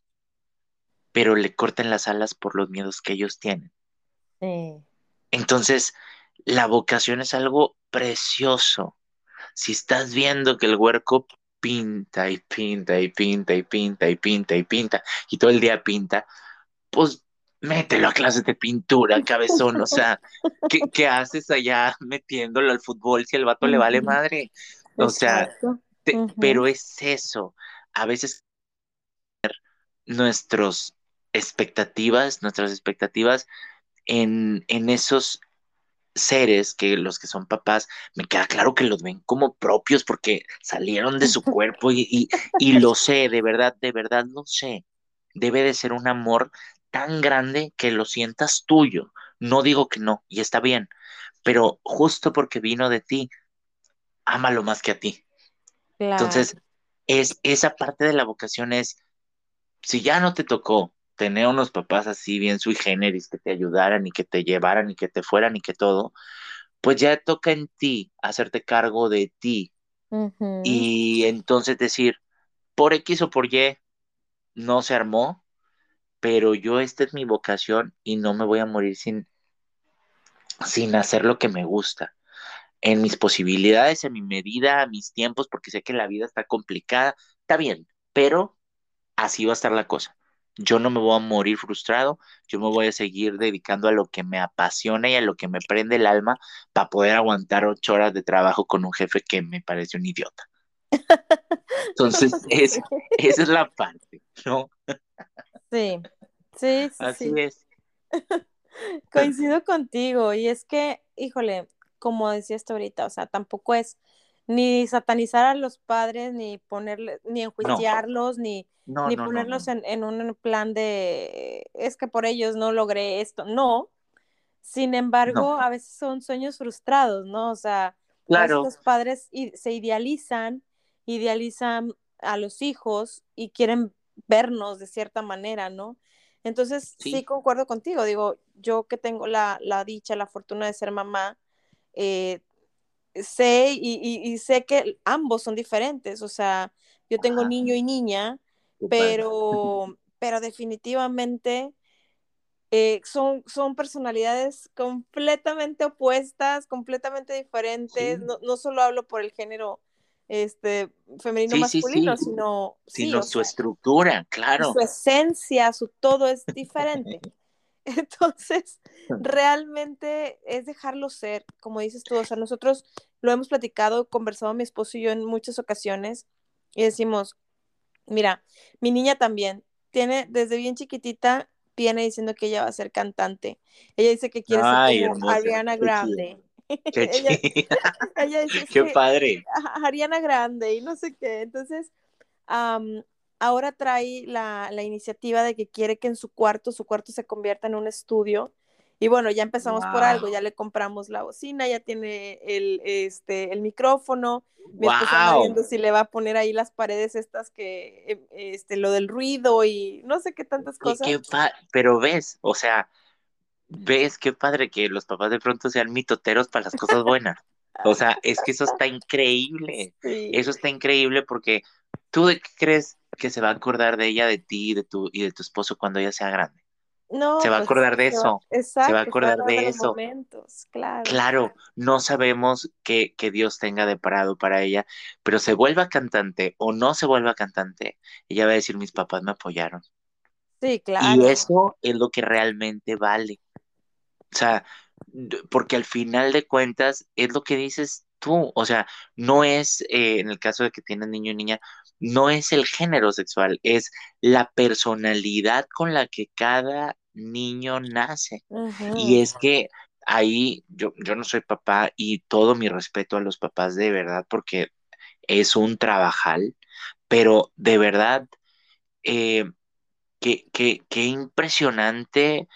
pero le cortan las alas por los miedos que ellos tienen. Entonces, la vocación es algo precioso. Si estás viendo que el huerco pinta y pinta y pinta y pinta y pinta y pinta y todo el día pinta, pues mételo a clases de pintura, cabezón. O sea, ¿qué, haces allá metiéndolo al fútbol si el vato le vale madre? O sea, pero es eso. A veces nuestras expectativas, nuestras expectativas en, en esos seres que los que son papás, me queda claro que los ven como propios porque salieron de su cuerpo y, y, lo sé, de verdad, de verdad lo sé. Debe de ser un amor tan grande que lo sientas tuyo. No digo que no, y está bien, pero justo porque vino de ti, ámalo más que a ti. Entonces, es, esa parte de la vocación es, si ya no te tocó tener unos papás así bien sui generis que te ayudaran y que te llevaran y que te fueran y que todo, pues ya toca en ti hacerte cargo de ti. Y entonces decir, por X o por Y, no se armó, pero yo esta es mi vocación y no me voy a morir sin, sin hacer lo que me gusta en mis posibilidades, en mi medida, a mis tiempos, porque sé que la vida está complicada, está bien, pero así va a estar la cosa. Yo no me voy a morir frustrado, yo me voy a seguir dedicando a lo que me apasiona y a lo que me prende el alma para poder aguantar ocho horas de trabajo con un jefe que me parece un idiota. Entonces, es, esa es la parte, ¿no? Sí, sí, sí. Así es. Coincido contigo y es que, híjole, como decías tú ahorita, o sea, tampoco es ni satanizar a los padres, ni ponerle, ni enjuiciarlos, ni, ni ponerlos en, un plan de es que por ellos no logré esto. No. Sin embargo, a veces son sueños frustrados, ¿no? O sea, los padres se idealizan idealizan a los hijos y quieren vernos de cierta manera, ¿no? Entonces, sí, concuerdo contigo. Digo, yo que tengo la, dicha, la fortuna de ser mamá, eh, sé y, sé que ambos son diferentes. O sea, yo tengo niño y niña, pero, pero definitivamente eh, son, son personalidades completamente opuestas, completamente diferentes. No, no, solo hablo por el género este, femenino masculino, sino, sino su estructura, claro. Su esencia, su todo es diferente. Entonces, realmente es dejarlo ser, como dices tú, o sea, nosotros lo hemos platicado, conversado mi esposo y yo en muchas ocasiones y decimos, mira, mi niña también tiene desde bien chiquitita viene diciendo que ella va a ser cantante. Ella dice que quiere ser como Ariana Grande. Qué, qué padre. Ariana Grande y no sé qué. Entonces, ahora trae la, iniciativa de que quiere que en su cuarto, su cuarto se convierta en un estudio. Y bueno, ya empezamos por algo, ya le compramos la bocina, ya tiene el, este, el micrófono. Me wow. viendo si le va a poner ahí las paredes estas que, em, este, lo del ruido y no sé qué tantas cosas. pero ves, o sea, ves qué padre que los papás de pronto sean mitoteros para las cosas buenas. O sea, es que eso está increíble. Eso está increíble porque tú de qué crees que se va a acordar de ella, de ti de tu, y de tu esposo cuando ella sea grande. No, se va a pues, acordar de eso. se va a acordar de, eso. Momentos, claro. claro, no sabemos qué, qué Dios tenga de parado para ella, pero se vuelva cantante o no se vuelva cantante, ella va a decir, mis papás me apoyaron. Sí, claro. Y eso es lo que realmente vale. O sea, porque al final de cuentas es lo que dices tú, o sea, no es, eh, en el caso de que tienen niño y niña, no es el género sexual, es la personalidad con la que cada niño nace. Y es que ahí yo, yo no soy papá y todo mi respeto a los papás de verdad, porque es un trabajal, pero de verdad, eh, qué, qué impresionante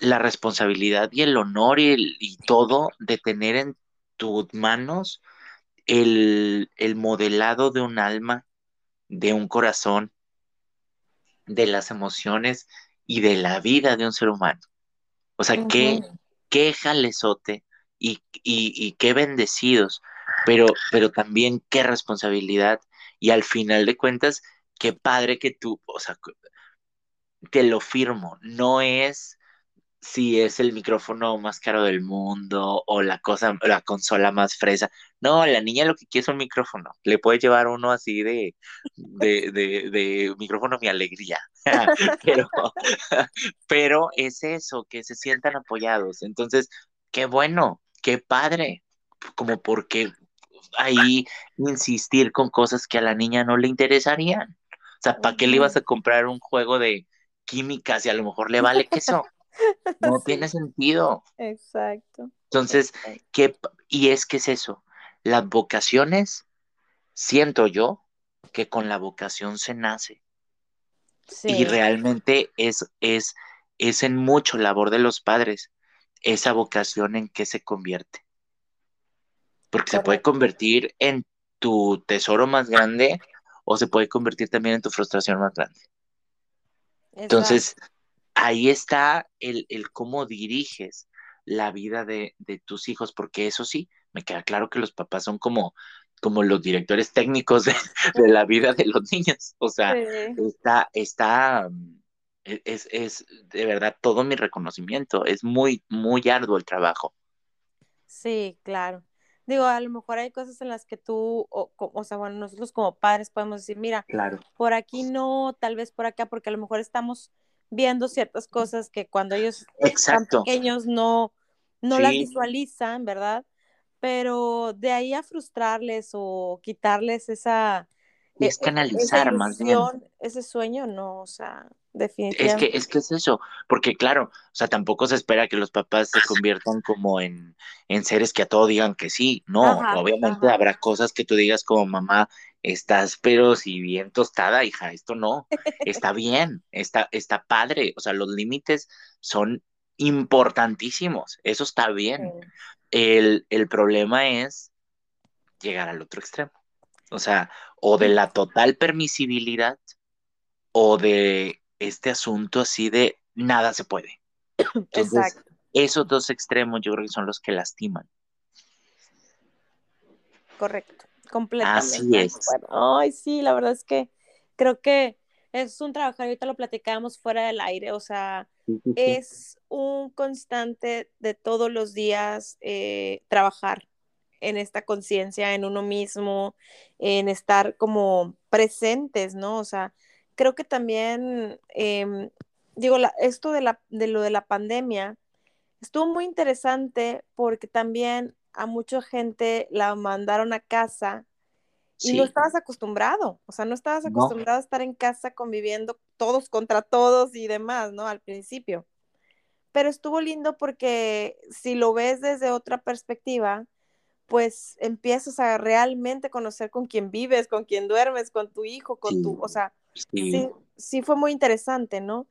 la responsabilidad y el honor y, todo de tener en tus manos el, modelado de un alma, de un corazón, de las emociones y de la vida de un ser humano. O sea, qué, qué jalezote y, y, qué bendecidos, pero, pero también qué responsabilidad. Y al final de cuentas, qué padre que tú, o sea, te lo firmo, no es si es el micrófono más caro del mundo o la cosa, la consola más fresa. No, la niña lo que quiere es un micrófono. Le puede llevar uno así de, de, de, micrófono mi alegría. pero, pero es eso, que se sientan apoyados. Entonces, qué bueno, qué padre. Como porque ahí insistir con cosas que a la niña no le interesarían. O sea, ¿para qué le ibas a comprar un juego de química si a lo mejor le vale queso? No tiene sentido. Exacto. Entonces, ¿qué, y es que es eso? Las vocaciones, siento yo que con la vocación se nace. Y realmente es, es, es en mucho labor de los padres esa vocación en que se convierte. Porque se puede convertir en tu tesoro más grande o se puede convertir también en tu frustración más grande. Entonces, ahí está el, cómo diriges la vida de, tus hijos, porque eso sí, me queda claro que los papás son como, como los directores técnicos de, la vida de los niños. O sea, está, está, e, es, es de verdad todo mi reconocimiento. Es muy, muy arduo el trabajo. Sí, claro. Digo, a lo mejor hay cosas en las que tú, o, o, sea, bueno, nosotros como padres podemos decir, mira, claro. por aquí no, tal vez por acá, porque a lo mejor estamos viendo ciertas cosas que cuando ellos están pequeños no, no las visualizan, ¿verdad? Pero de ahí a frustrarles o quitarles esa... Y es e, e, canalizar más bien. Ese sueño, no, o sea, definitivamente. Es que, es que es eso, porque claro, o sea, tampoco se espera que los papás se conviertan como en, en seres que a todo digan que sí, no, obviamente habrá cosas que tú digas como mamá, estás pero si bien tostada, hija, esto no, está bien, está, está padre, o sea, los límites son importantísimos, eso está bien. El, el problema es llegar al otro extremo. O sea, o de la total permisibilidad o de este asunto así de nada se puede. Exacto. Esos dos extremos yo creo que son los que lastiman. Correcto, completamente. Así es. Ay, sí, la verdad es que creo que es un trabajo, ahorita lo platicábamos fuera del aire, o sea, es un constante de todos los días eh, trabajar en esta conciencia, en uno mismo, en estar como presentes, ¿no? O sea, creo que también, em, digo, esto de, la, de lo de la pandemia estuvo muy interesante porque también a mucha gente la mandaron a casa y no estabas acostumbrado, o sea, no estabas acostumbrado a estar en casa conviviendo todos contra todos y demás, ¿no? Al principio. Pero estuvo lindo porque si lo ves desde otra perspectiva, pues empiezas a realmente conocer con quién vives, con quién duermes, con tu hijo, con tu, o sea, sí. sí, fue muy interesante, ¿no?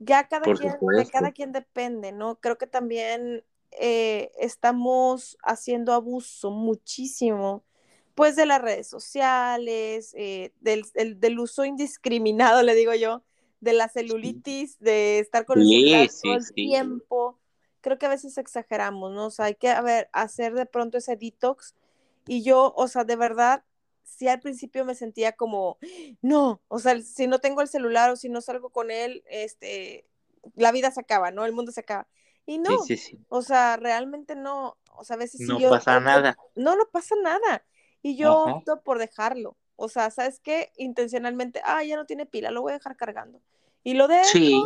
Ya cada quien, de cada quien depende, ¿no? Creo que también eh, estamos haciendo abuso muchísimo, pues de las redes sociales, eh, del, del, uso indiscriminado, le digo yo, de la celulitis, de estar con el celular todo el tiempo creo que a veces exageramos, ¿no? O sea, hay que hacer de pronto ese detox. Y yo, o sea, de verdad, sí al principio me sentía como, no, o sea, si no tengo el celular o si no salgo con él, este, la vida se acaba, ¿no? El mundo se acaba. Y no, sí, sí, o sea, realmente no, o sea, a veces no pasa nada. no, no pasa nada. Y yo opto por dejarlo. O sea, ¿sabes qué? Intencionalmente, ah, ya no tiene pila, lo voy a dejar cargando. Y lo dejo sí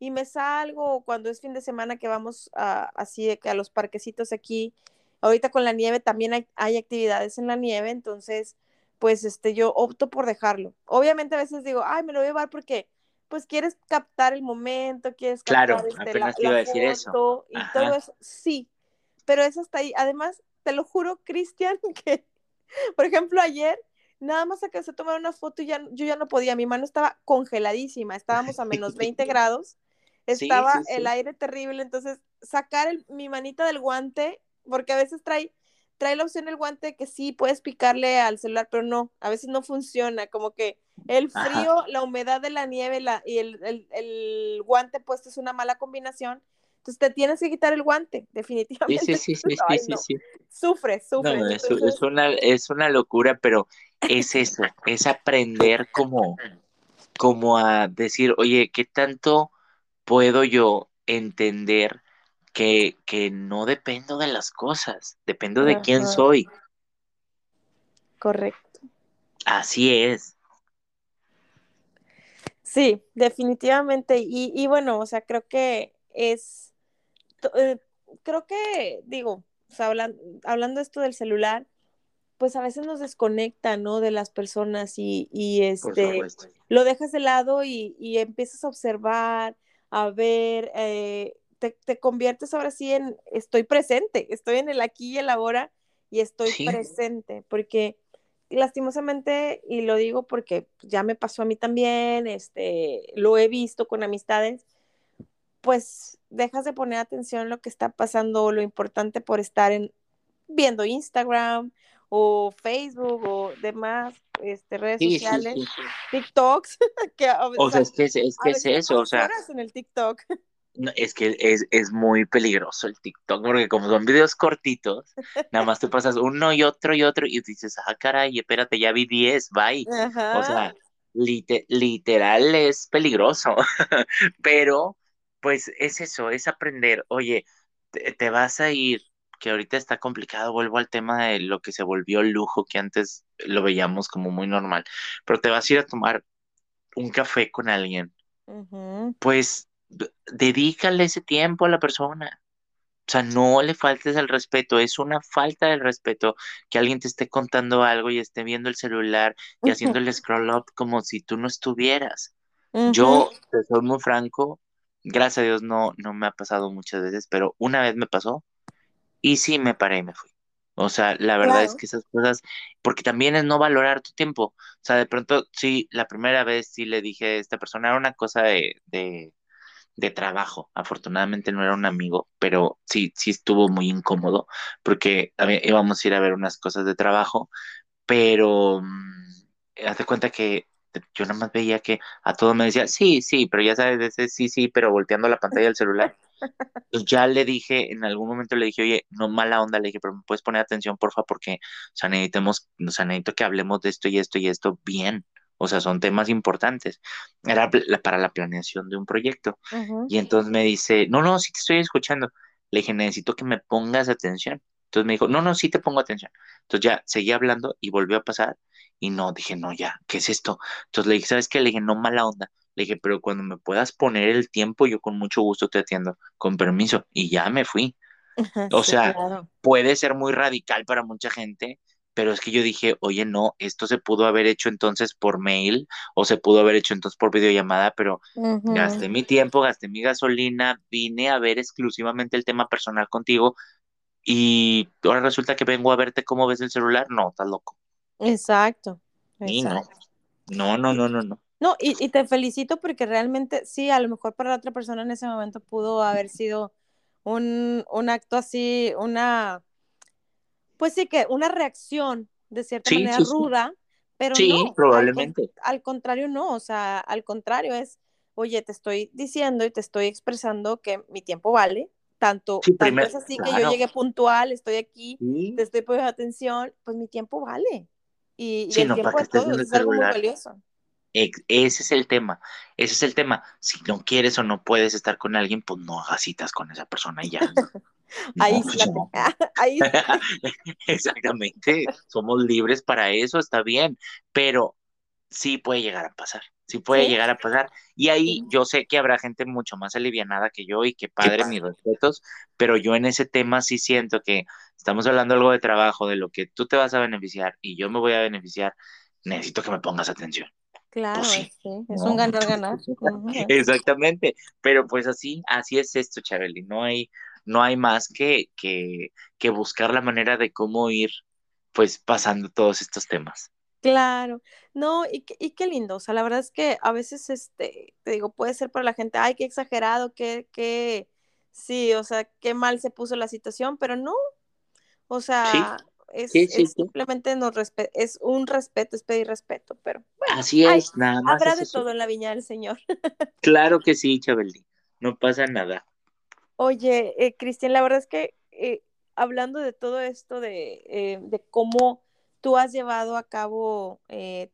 y me salgo cuando es fin de semana que vamos a, así que a los parquecitos aquí. Ahorita con la nieve también hay, hay, actividades en la nieve, entonces pues este yo opto por dejarlo. Obviamente a veces digo, ay, me lo voy a llevar porque pues quieres captar el momento, quieres captar este, la, la decir eso. y todo eso. Sí, pero eso está ahí. Además, te lo juro, Cristian, que por ejemplo ayer nada más a que se tomara una foto y ya, yo ya no podía, mi mano estaba congeladísima, estábamos a menos 20 grados estaba el aire terrible, entonces sacar mi manita del guante, porque a veces trae, trae la opción el guante que sí puedes picarle al celular, pero no, a veces no funciona, como que el frío, la humedad de la nieve la, y el, guante puesto es una mala combinación. Entonces te tienes que quitar el guante, definitivamente. Sí, sí, sí, sí, sí, Sufre, sufre. es, una, es una locura, pero es eso, es aprender como, como a decir, oye, ¿qué tanto puedo yo entender que, no dependo de las cosas, dependo de quién soy. Correcto. Así es. Sí, definitivamente. Y, bueno, o sea, creo que es, eh, creo que, digo, hablando, hablando esto del celular, pues a veces nos desconecta, ¿no? De las personas y, y este, lo dejas de lado y, y empiezas a observar, a ver, eh, te, conviertes ahora sí en estoy presente, estoy en el aquí y el ahora y estoy presente, porque lastimosamente, y lo digo porque ya me pasó a mí también, este, lo he visto con amistades, pues dejas de poner atención a lo que está pasando, lo importante por estar en, viendo Instagram o Facebook o demás este, redes sociales, TikToks. que, o, sea, es que es, que es eso, o sea. en el TikTok. es que es, es, muy peligroso el TikTok, porque como son videos cortitos, nada más te pasas uno y otro y otro y dices, ah, caray, espérate, ya vi 10, bye. O sea, literal es peligroso, pero pues es eso, es aprender, oye, te vas a ir que ahorita está complicado, vuelvo al tema de lo que se volvió lujo, que antes lo veíamos como muy normal, pero te vas a ir a tomar un café con alguien, pues dedícale ese tiempo a la persona. O sea, no le faltes el respeto, es una falta de respeto que alguien te esté contando algo y esté viendo el celular y haciendo el scroll up como si tú no estuvieras. Yo, soy muy franco, gracias a Dios no, no me ha pasado muchas veces, pero una vez me pasó y sí, me paré y me fui. O sea, la verdad es que esas cosas, porque también es no valorar tu tiempo. O sea, de pronto, sí, la primera vez sí le dije a esta persona, era una cosa de, de, de trabajo. Afortunadamente no era un amigo, pero sí, sí estuvo muy incómodo, porque íbamos a ir a ver unas cosas de trabajo, pero mm, hazte cuenta que yo nada más veía que a todo me decía, sí, sí, pero ya sabes, ese sí, sí, pero volteando la pantalla del celular. Entonces ya le dije, en algún momento le dije, oye, no mala onda, le dije, pero me puedes poner atención, porfa, porque, o sea, necesitamos, o sea, necesito que hablemos de esto y esto y esto bien. O sea, son temas importantes. Era para la planeación de un proyecto. Y entonces me dice, no, no, sí te estoy escuchando. Le dije, necesito que me pongas atención. Entonces me dijo, no, no, sí te pongo atención. Entonces ya seguí hablando y volvió a pasar. Y no, dije, no, ya, ¿qué es esto? Entonces le dije, ¿sabes qué? Le dije, no mala onda. Le dije, pero cuando me puedas poner el tiempo, yo con mucho gusto te atiendo, con permiso. Y ya me fui. o sea, puede ser muy radical para mucha gente, pero es que yo dije, oye, no, esto se pudo haber hecho entonces por mail o se pudo haber hecho entonces por videollamada, pero gasté mi tiempo, gasté mi gasolina, vine a ver exclusivamente el tema personal contigo y ahora resulta que vengo a verte cómo ves el celular. No, estás loco. Exacto. no. no, no, no, no, no. y, te felicito porque realmente sí, a lo mejor para la otra persona en ese momento pudo haber sido un, acto así, una, pues sí que una reacción de cierta manera ruda, pero no, probablemente. Al, contrario no, o sea, al contrario es, oye, te estoy diciendo y te estoy expresando que mi tiempo vale, tanto, es así que yo llegué puntual, estoy aquí, te estoy poniendo atención, pues mi tiempo vale. Y, el tiempo de todos es algo muy valioso. Ese es el tema, ese es el tema. Si no quieres o no puedes estar con alguien, pues no hagas citas con esa persona y ya. ahí, sí ahí Exactamente, somos libres para eso, está bien, pero sí puede llegar a pasar sí puede llegar a pasar. Y ahí yo sé que habrá gente mucho más alivianada que yo y que padre, mis respetos, pero yo en ese tema sí siento que estamos hablando algo de trabajo, de lo que tú te vas a beneficiar y yo me voy a beneficiar, necesito que me pongas atención. Claro, pues sí. es un ganar-ganar. Exactamente, pero pues así, así es esto, Chabeli, no hay, no hay más que, que, que buscar la manera de cómo ir pues pasando todos estos temas. Claro, no, y, y qué lindo, o sea, la verdad es que a veces, este, te digo, puede ser para la gente, ay, qué exagerado, qué, qué, sí, o sea, qué mal se puso la situación, pero no, o sea, es, simplemente nos es un respeto, es pedir respeto, pero bueno, así es, nada más. Habrá de todo en la viña del Señor. claro que sí, Chabeli, no pasa nada. Oye, eh, Cristian, la verdad es que eh, hablando de todo esto, de, eh, de cómo tú has llevado a cabo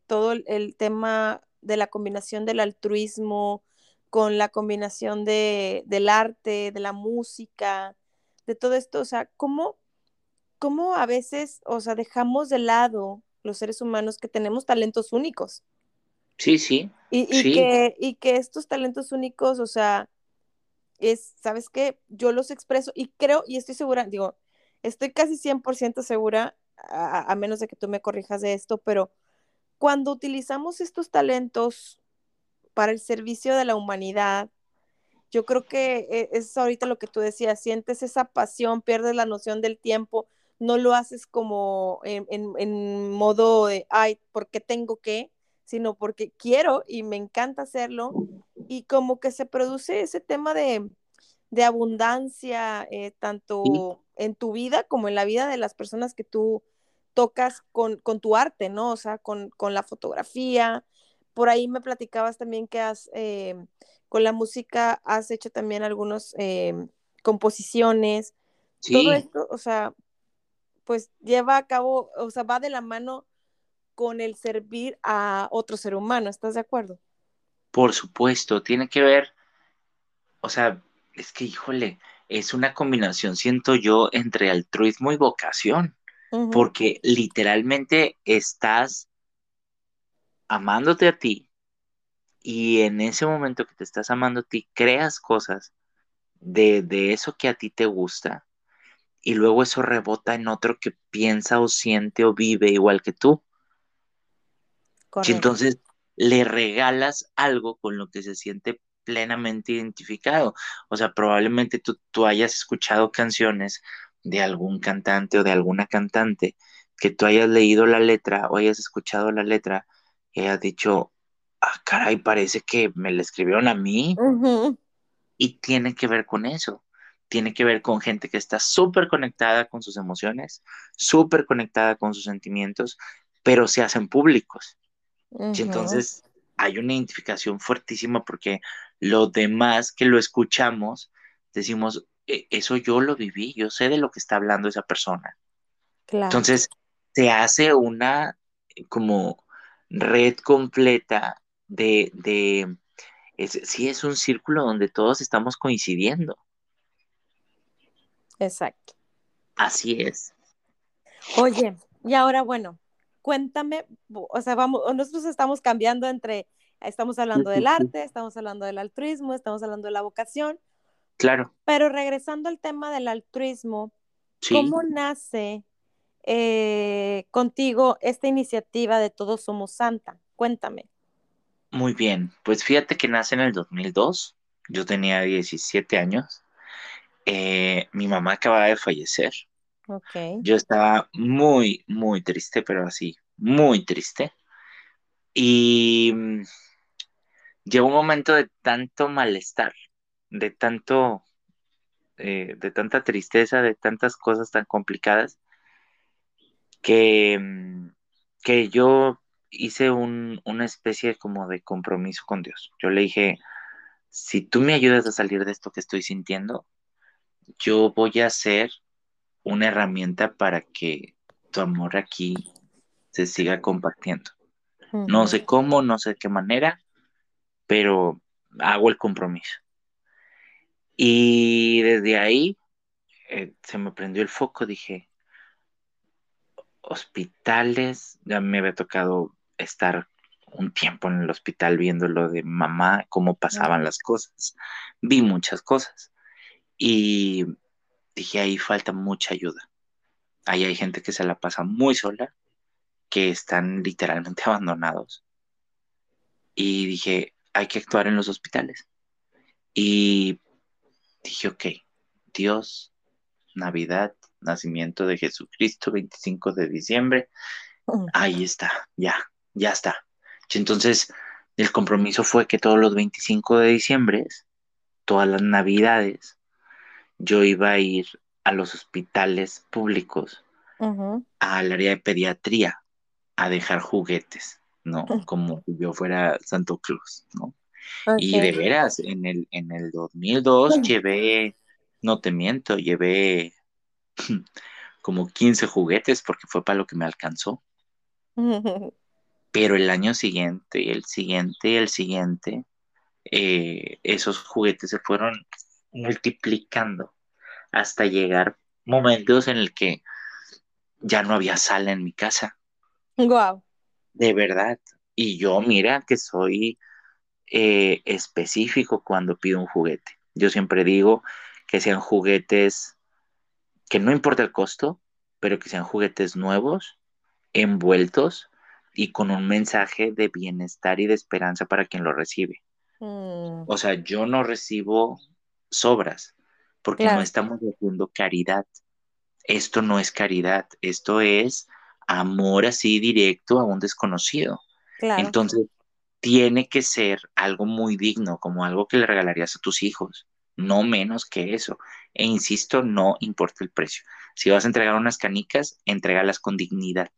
todo el, tema de la combinación del altruismo con la combinación de, del arte, de la música, de todo esto, o sea, ¿cómo, ¿cómo a veces, o sea, dejamos de lado los seres humanos que tenemos talentos únicos? Sí, sí. Y, y Que, y que estos talentos únicos, o sea, es, ¿sabes qué? Yo los expreso y creo, y estoy segura, digo, estoy casi 100% segura a, menos de que tú me corrijas de esto, pero cuando utilizamos estos talentos para el servicio de la humanidad, yo creo que e, es ahorita lo que tú decías, sientes esa pasión, pierdes la noción del tiempo, no lo haces como en, modo de, ay, porque tengo que, sino porque quiero y me encanta hacerlo. Y como que se produce ese tema de, abundancia, eh, tanto en tu vida como en la vida de las personas que tú tocas con, tu arte, ¿no? O sea, con, la fotografía. Por ahí me platicabas también que has, eh, con la música, has hecho también algunas eh, composiciones. Todo esto, o sea, pues lleva a cabo, o sea, va de la mano con el servir a otro ser humano, ¿estás de acuerdo? Por supuesto, tiene que ver, o sea, es que, híjole, es una combinación, siento yo, entre altruismo y vocación, porque literalmente estás amándote a ti y en ese momento que te estás amando a ti, creas cosas de, eso que a ti te gusta y luego eso rebota en otro que piensa o siente o vive igual que tú. Y entonces le regalas algo con lo que se siente plenamente identificado. O sea, probablemente tú, tú hayas escuchado canciones de algún cantante o de alguna cantante que tú hayas leído la letra o hayas escuchado la letra y hayas dicho, ah, caray, parece que me la escribieron a mí. Y tiene que ver con eso. Tiene que ver con gente que está súper conectada con sus emociones, súper conectada con sus sentimientos, pero se hacen públicos. Y entonces hay una identificación fuertísima porque los demás que lo escuchamos decimos, "E- eso yo lo viví, yo sé de lo que está hablando esa persona. Claro. Entonces se hace una como red completa de, de es, sí es un círculo donde todos estamos coincidiendo. Exacto. Así es. Oye, y ahora, bueno, cuéntame, o sea, vamos, nosotros estamos cambiando entre, estamos hablando del arte, estamos hablando del altruismo, estamos hablando de la vocación, Claro, pero regresando al tema del altruismo, sí. ¿cómo nace eh, contigo esta iniciativa de Todos Somos Santa? Cuéntame. Muy bien. Pues fíjate que nace en el 2002. Yo tenía 17 años. Eh, mi mamá acababa de fallecer. Yo estaba muy, muy triste, pero así, muy triste. Y mm, llegó un momento de tanto malestar, de tanto, eh, de tanta tristeza, de tantas cosas tan complicadas, que, mm, que yo hice un, una especie como de compromiso con Dios. Yo le dije, si tú me ayudas a salir de esto que estoy sintiendo, yo voy a ser una herramienta para que tu amor aquí se siga compartiendo. No sé cómo, no sé de qué manera, pero hago el compromiso. Y desde ahí eh, se me prendió el foco, dije, hospitales, ya me había tocado estar un tiempo en el hospital viendo lo de mamá, cómo pasaban las cosas. Vi muchas cosas y dije, ahí falta mucha ayuda. Ahí hay gente que se la pasa muy sola, que están literalmente abandonados. Y dije, hay que actuar en los hospitales. Y dije, ok, Dios, Navidad, nacimiento de Jesucristo, 25 de diciembre, Ujú. ahí está, ya, ya está. Entonces, el compromiso fue que todos los 25 de diciembre, todas las Navidades, yo iba a ir a los hospitales públicos, al área de pediatría, a dejar juguetes, ¿no? Como si yo fuera Santo Cruz, ¿no? Y de veras, en el, en el 2002 llevé, no te miento, llevé como 15 juguetes porque fue para lo que me alcanzó. Pero el año siguiente, y el siguiente, y el siguiente, eh, esos juguetes se fueron multiplicando hasta llegar momentos en el que ya no había sala en mi casa, Guau. de verdad. Y yo, mira que soy eh, específico cuando pido un juguete. Yo siempre digo que sean juguetes que no importa el costo, pero que sean juguetes nuevos, envueltos y con un mensaje de bienestar y de esperanza para quien lo recibe. Mm, O sea, yo no recibo sobras porque no estamos haciendo caridad. Esto no es caridad, esto es amor así directo a un desconocido. Claro. Entonces, tiene que ser algo muy digno, como algo que le regalarías a tus hijos, no menos que eso. E insisto, no importa el precio. Si vas a entregar unas canicas, entrégalas con dignidad.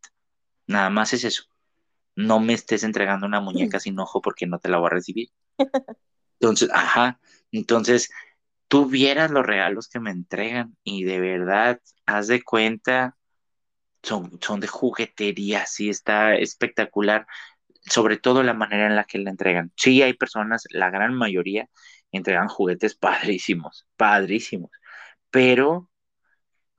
Nada más es eso. No me estés entregando una muñeca sin ojo porque no te la voy a recibir. Entonces, ajá, entonces tú vieras los regalos que me entregan y de verdad, haz de cuenta, son, son de juguetería, sí, está espectacular, sobre todo la manera en la que la entregan. Sí, hay personas, la gran mayoría, entregan juguetes padrísimos, padrísimos, pero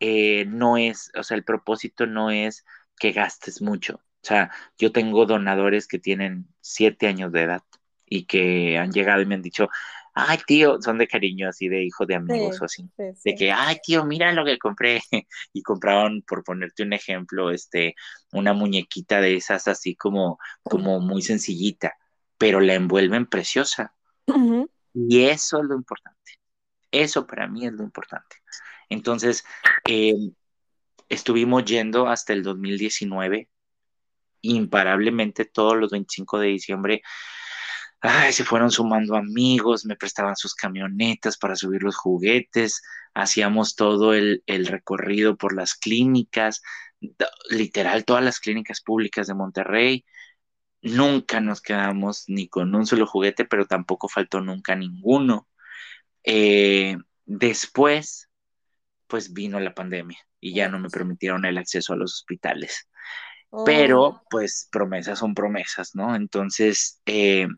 eh, no es, o sea, el propósito no es que gastes mucho. O sea, yo tengo donadores que tienen siete años de edad y que han llegado y me han dicho, ay, tío, son de cariño, así de hijo de amigos Sí, o así. sí, De sí. que, ay, tío, mira lo que compré. Y compraron, por ponerte un ejemplo, este, una muñequita de esas así como, como muy sencillita, pero la envuelven preciosa. Ujú. Y eso es lo importante. Eso para mí es lo importante. Entonces, eh, estuvimos yendo hasta el 2019, imparablemente todos los 25 de diciembre. Ay, se fueron sumando amigos, me prestaban sus camionetas para subir los juguetes, hacíamos todo el, el recorrido por las clínicas, literal todas las clínicas públicas de Monterrey. Nunca nos quedamos ni con un solo juguete, pero tampoco faltó nunca ninguno. Eh, después, pues vino la pandemia y ya no me permitieron el acceso a los hospitales. Pero, oh. pues, promesas son promesas, ¿no? Entonces, eh,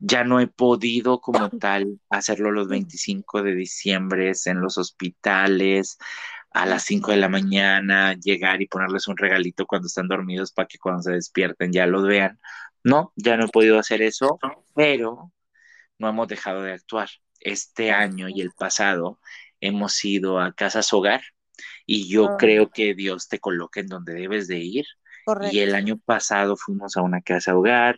ya no he podido como tal hacerlo los 25 de diciembre en los hospitales a las 5 de la mañana, llegar y ponerles un regalito cuando están dormidos para que cuando se despierten ya lo vean. No, ya no he podido hacer eso, pero no hemos dejado de actuar. Este año y el pasado hemos ido a casas hogar y yo ah. creo que Dios te coloca en donde debes de ir. Y el año pasado fuimos a una casa hogar,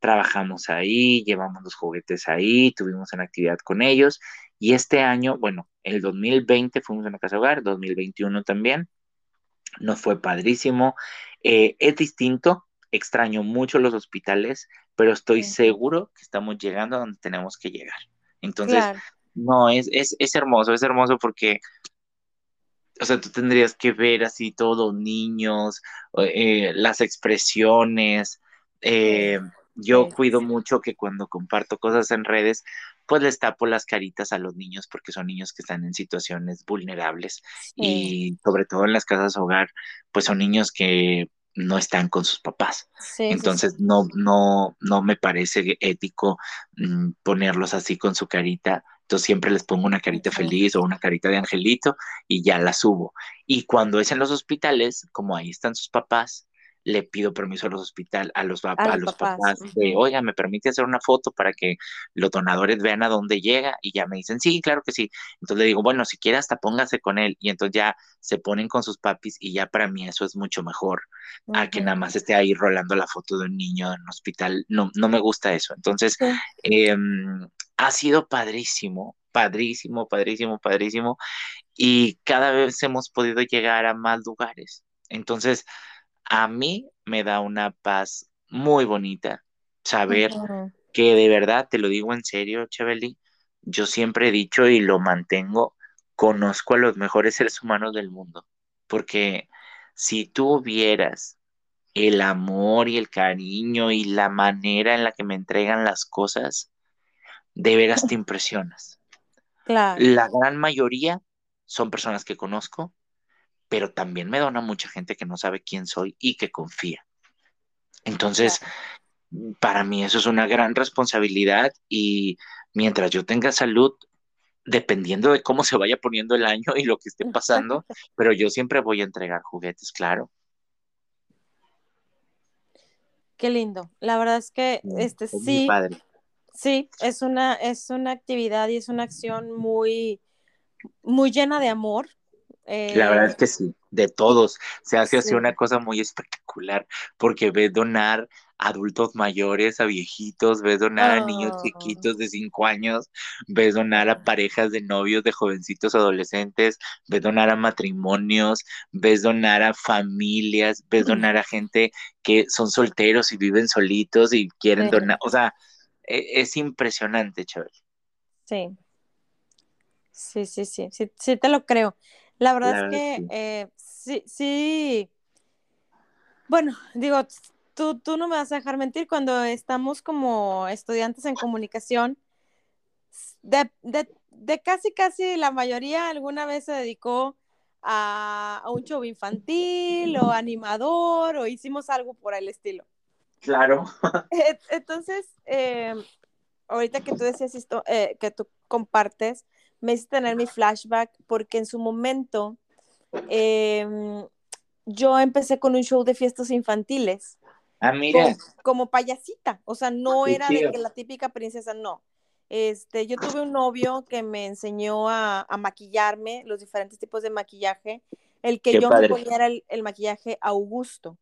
trabajamos ahí, llevamos los juguetes ahí, tuvimos una actividad con ellos. Y este año, bueno, el 2020 fuimos a una casa hogar, 2021 también, nos fue padrísimo, eh, es distinto, extraño mucho los hospitales, pero estoy seguro que estamos llegando a donde tenemos que llegar. Entonces, no, es, es, es hermoso, es hermoso porque o sea, tú tendrías que ver así todos niños, eh, las expresiones, eh, yo cuido mucho que cuando comparto cosas en redes, pues les tapo las caritas a los niños porque son niños que están en situaciones vulnerables y sobre todo en las casas hogar, pues son niños que no están con sus papás. Entonces no no no me parece ético mm, ponerlos así con su carita. Entonces siempre les pongo una carita feliz o una carita de angelito y ya la subo. Y cuando es en los hospitales, como ahí están sus papás, le pido permiso a los hospitales, a los, a, los papás, de, oiga, ¿me permite hacer una foto para que los donadores vean a dónde llega? Y ya me dicen, sí, claro que sí. Entonces le digo, bueno, si quiere hasta póngase con él. Y entonces ya se ponen con sus papis y ya para mí eso es mucho mejor a que nada más esté ahí rolando la foto de un niño en un hospital. No, no me gusta eso. Entonces, em, ha sido padrísimo, padrísimo, padrísimo, padrísimo. Y cada vez hemos podido llegar a más lugares. Entonces, a mí me da una paz muy bonita saber que de verdad, te lo digo en serio, Chabeli, yo siempre he dicho y lo mantengo, conozco a los mejores seres humanos del mundo, porque si tú vieras el amor y el cariño y la manera en la que me entregan las cosas, de veras te impresionas. La gran mayoría son personas que conozco, pero también me dona mucha gente que no sabe quién soy y que confía. Entonces, para mí eso es una gran responsabilidad y mientras yo tenga salud, dependiendo de cómo se vaya poniendo el año y lo que esté pasando, pero yo siempre voy a entregar juguetes, claro. Qué lindo. La verdad es que este sí, sí, es una, es una actividad y es una acción muy, muy llena de amor, la verdad es eh, que sí, de todos. Se hace así una cosa muy espectacular, porque ves donar a adultos mayores, a viejitos, ves donar a niños ah. chiquitos de cinco años, ves donar a parejas de novios, de jovencitos adolescentes, ves donar a matrimonios, ves donar a familias, ves donar a gente que son solteros y viven solitos y quieren donar. O sea, e, es, impresionante, Chabel. Sí. Sí, sí, sí, sí, sí te lo creo. La verdad es que eh, sí, sí. Bueno, digo, tú, tú no me vas a dejar mentir cuando estamos como estudiantes en comunicación. De, casi, casi la mayoría alguna vez se dedicó a, un show infantil o animador o hicimos algo por el estilo. Claro. Entonces, eh, ahorita que tú decías esto, eh, que tú compartes, me hice tener mi flashback porque en su momento em, yo empecé con un show de fiestas infantiles. Ah, mira. Como, payasita, o sea, no era de que la típica princesa, no. Este, yo tuve un novio que me enseñó a, maquillarme, los diferentes tipos de maquillaje. El que yo me ponía era el, maquillaje Augusto.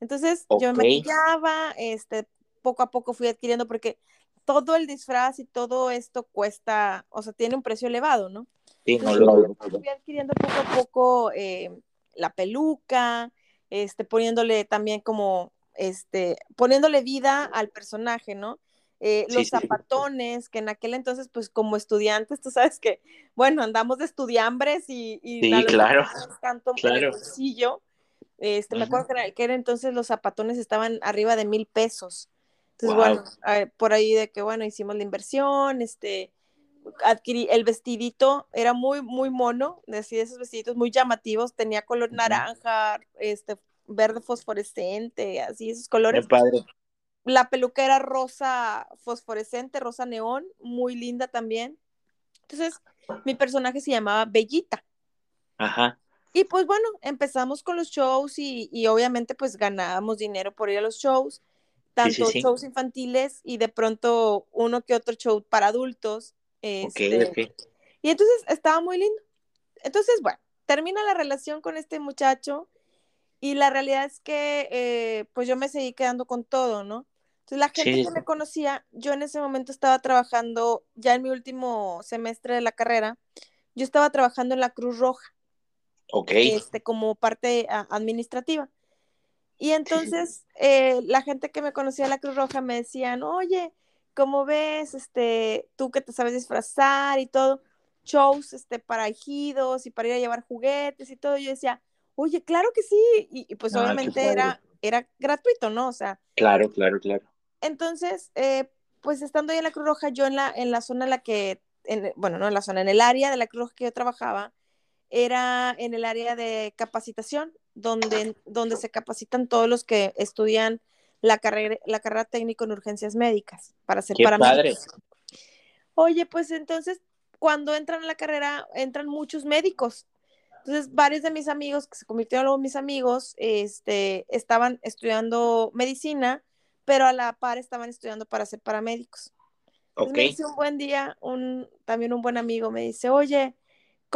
Entonces, yo me maquillaba, este, poco a poco fui adquiriendo, porque todo el disfraz y todo esto cuesta, o sea, tiene un precio elevado, ¿no? Sí, no lo Fui adquiriendo poco a poco eh, la peluca, este, poniéndole también como, este, poniéndole vida al personaje, ¿no? Eh, los zapatones, que en aquel entonces, pues como estudiantes, tú sabes que, bueno, andamos de estudiambres y, y sí, claro, tanto claro. el bolsillo, Este, me acuerdo que era, entonces los zapatones estaban arriba de mil pesos. Entonces, bueno, por ahí de que, bueno, hicimos la inversión, este, adquirí el vestidito, era muy, muy mono, de esos vestiditos muy llamativos, tenía color naranja, este, verde fosforescente, así, esos colores. padre. La peluca era rosa fosforescente, rosa neón, muy linda también. Entonces, mi personaje se llamaba Bellita. Ajá. Y pues bueno, empezamos con los shows y, y obviamente pues ganábamos dinero por ir a los shows, tanto shows infantiles y de pronto uno que otro show para adultos. Este, y entonces estaba muy lindo. Entonces, bueno, termina la relación con este muchacho y la realidad es que eh, pues yo me seguí quedando con todo, ¿no? Entonces la gente que me conocía, yo en ese momento estaba trabajando, ya en mi último semestre de la carrera, yo estaba trabajando en la Cruz Roja. Ok. Este, como parte administrativa. Y entonces eh, la gente que me conocía en la Cruz Roja me decían, oye, ¿cómo ves? Este, tú que te sabes disfrazar y todo, shows este, para ejidos y para ir a llevar juguetes y todo. Yo decía, oye, claro que sí. Y, pues ah, obviamente era, era gratuito, ¿no? O sea. Claro, claro, claro. Entonces, eh, pues estando ahí en la Cruz Roja, yo en la, en la zona en la que, en, bueno, no en la zona, en el área de la Cruz Roja que yo trabajaba, era en el área de capacitación, donde, donde se capacitan todos los que estudian la carrera, la carrera técnico en urgencias médicas para ser paramédicos. Oye, pues entonces, cuando entran a la carrera, entran muchos médicos. Entonces, varios de mis amigos, que se convirtieron luego en mis amigos, este, estaban estudiando medicina pero a la par estaban estudiando para ser paramédicos. Okay. me dice un buen día, un, también un buen amigo me dice, oye,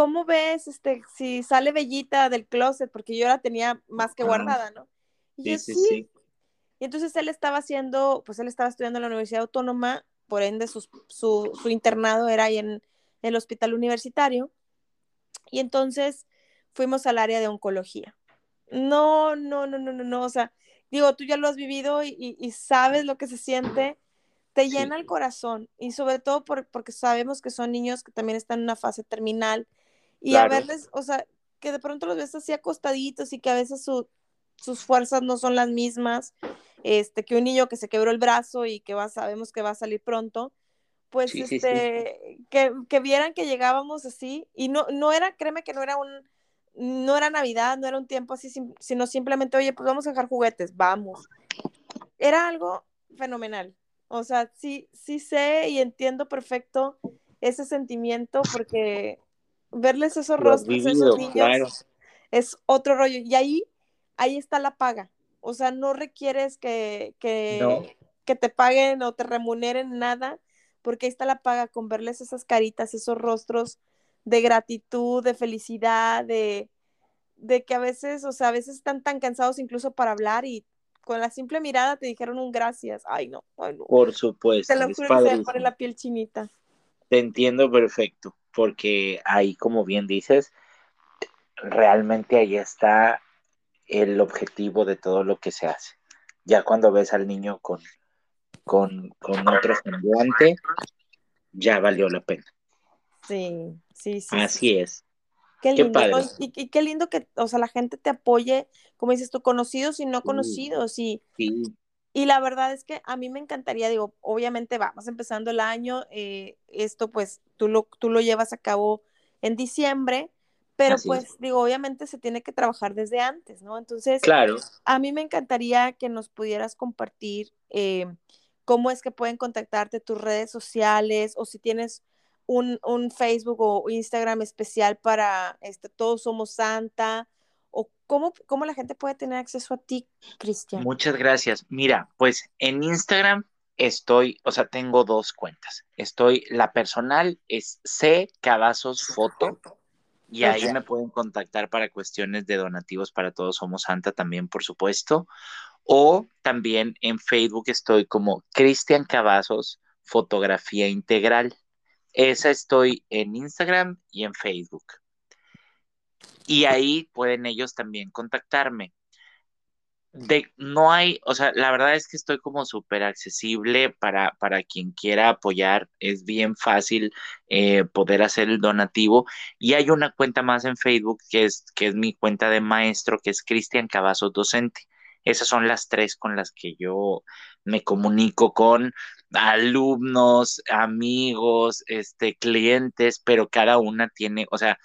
¿cómo ves este, si sale Bellita del closet? Porque yo la tenía más que guardada, ¿no? Y sí, yo, sí, Y entonces él estaba haciendo, pues él estaba estudiando en la Universidad Autónoma, por ende su, su, su internado era ahí en, en el hospital universitario. Y entonces fuimos al área de oncología. No, no, no, no, no, no, o sea, digo, tú ya lo has vivido y, sabes lo que se siente, te llena el corazón y sobre todo porque sabemos que son niños que también están en una fase terminal y a verles, o sea, que de pronto los ves así acostaditos y que a veces sus fuerzas no son las mismas, este, que un niño que se quebró el brazo y que va, sabemos que va a salir pronto, pues este, que, que, vieran que llegábamos así y no, no era, créeme que no era un no era Navidad, no era un tiempo así, sino simplemente, oye, pues vamos a dejar juguetes, vamos. Era algo fenomenal. O sea, sí, sí sé y entiendo perfecto ese sentimiento porque verles esos rostros, esos niños, es otro rollo. Y ahí, ahí está la paga. O sea, no requieres que, que, que te paguen o te remuneren nada, porque ahí está la paga con verles esas caritas, esos rostros de gratitud, de felicidad, de, de que a veces, o sea, a veces están tan cansados incluso para hablar y con la simple mirada te dijeron un gracias. Ay, no, Por supuesto. Te lo juro que se pone la piel chinita. Te entiendo perfecto, porque ahí, como bien dices, realmente ahí está el objetivo de todo lo que se hace. Ya cuando ves al niño con, con, con otro semblante, ya valió la pena. Sí, sí, sí. Así es. Qué lindo. Y, qué lindo que, o sea, la gente te apoye, como dices tú, conocidos y no conocidos. Y, y la verdad es que a mí me encantaría, digo, obviamente vamos empezando el año, eh, esto pues tú lo, tú lo llevas a cabo en diciembre, pero pues digo, obviamente se tiene que trabajar desde antes, ¿no? Entonces, claro. a mí me encantaría que nos pudieras compartir eh, cómo es que pueden contactarte tus redes sociales o si tienes un, Facebook o Instagram especial para este, Todos Somos Santa? ¿O cómo, cómo la gente puede tener acceso a ti, Cristian? Muchas gracias. Mira, pues en Instagram estoy, o sea, tengo dos cuentas. Estoy, la personal es C Cavazos Foto. Y ahí me pueden contactar para cuestiones de donativos para Todos Somos Santa también, por supuesto. O también en Facebook estoy como Cristian Cavazos Fotografía Integral. Esa estoy en Instagram y en Facebook. Y ahí pueden ellos también contactarme. De, no hay, o sea, la verdad es que estoy como súper accesible para, para quien quiera apoyar, es bien fácil eh, poder hacer el donativo y hay una cuenta más en Facebook que es, que es mi cuenta de maestro, que es Cristian Cavazos Docente. Esas son las tres con las que yo me comunico con alumnos, amigos, este, clientes, pero cada una tiene, o sea,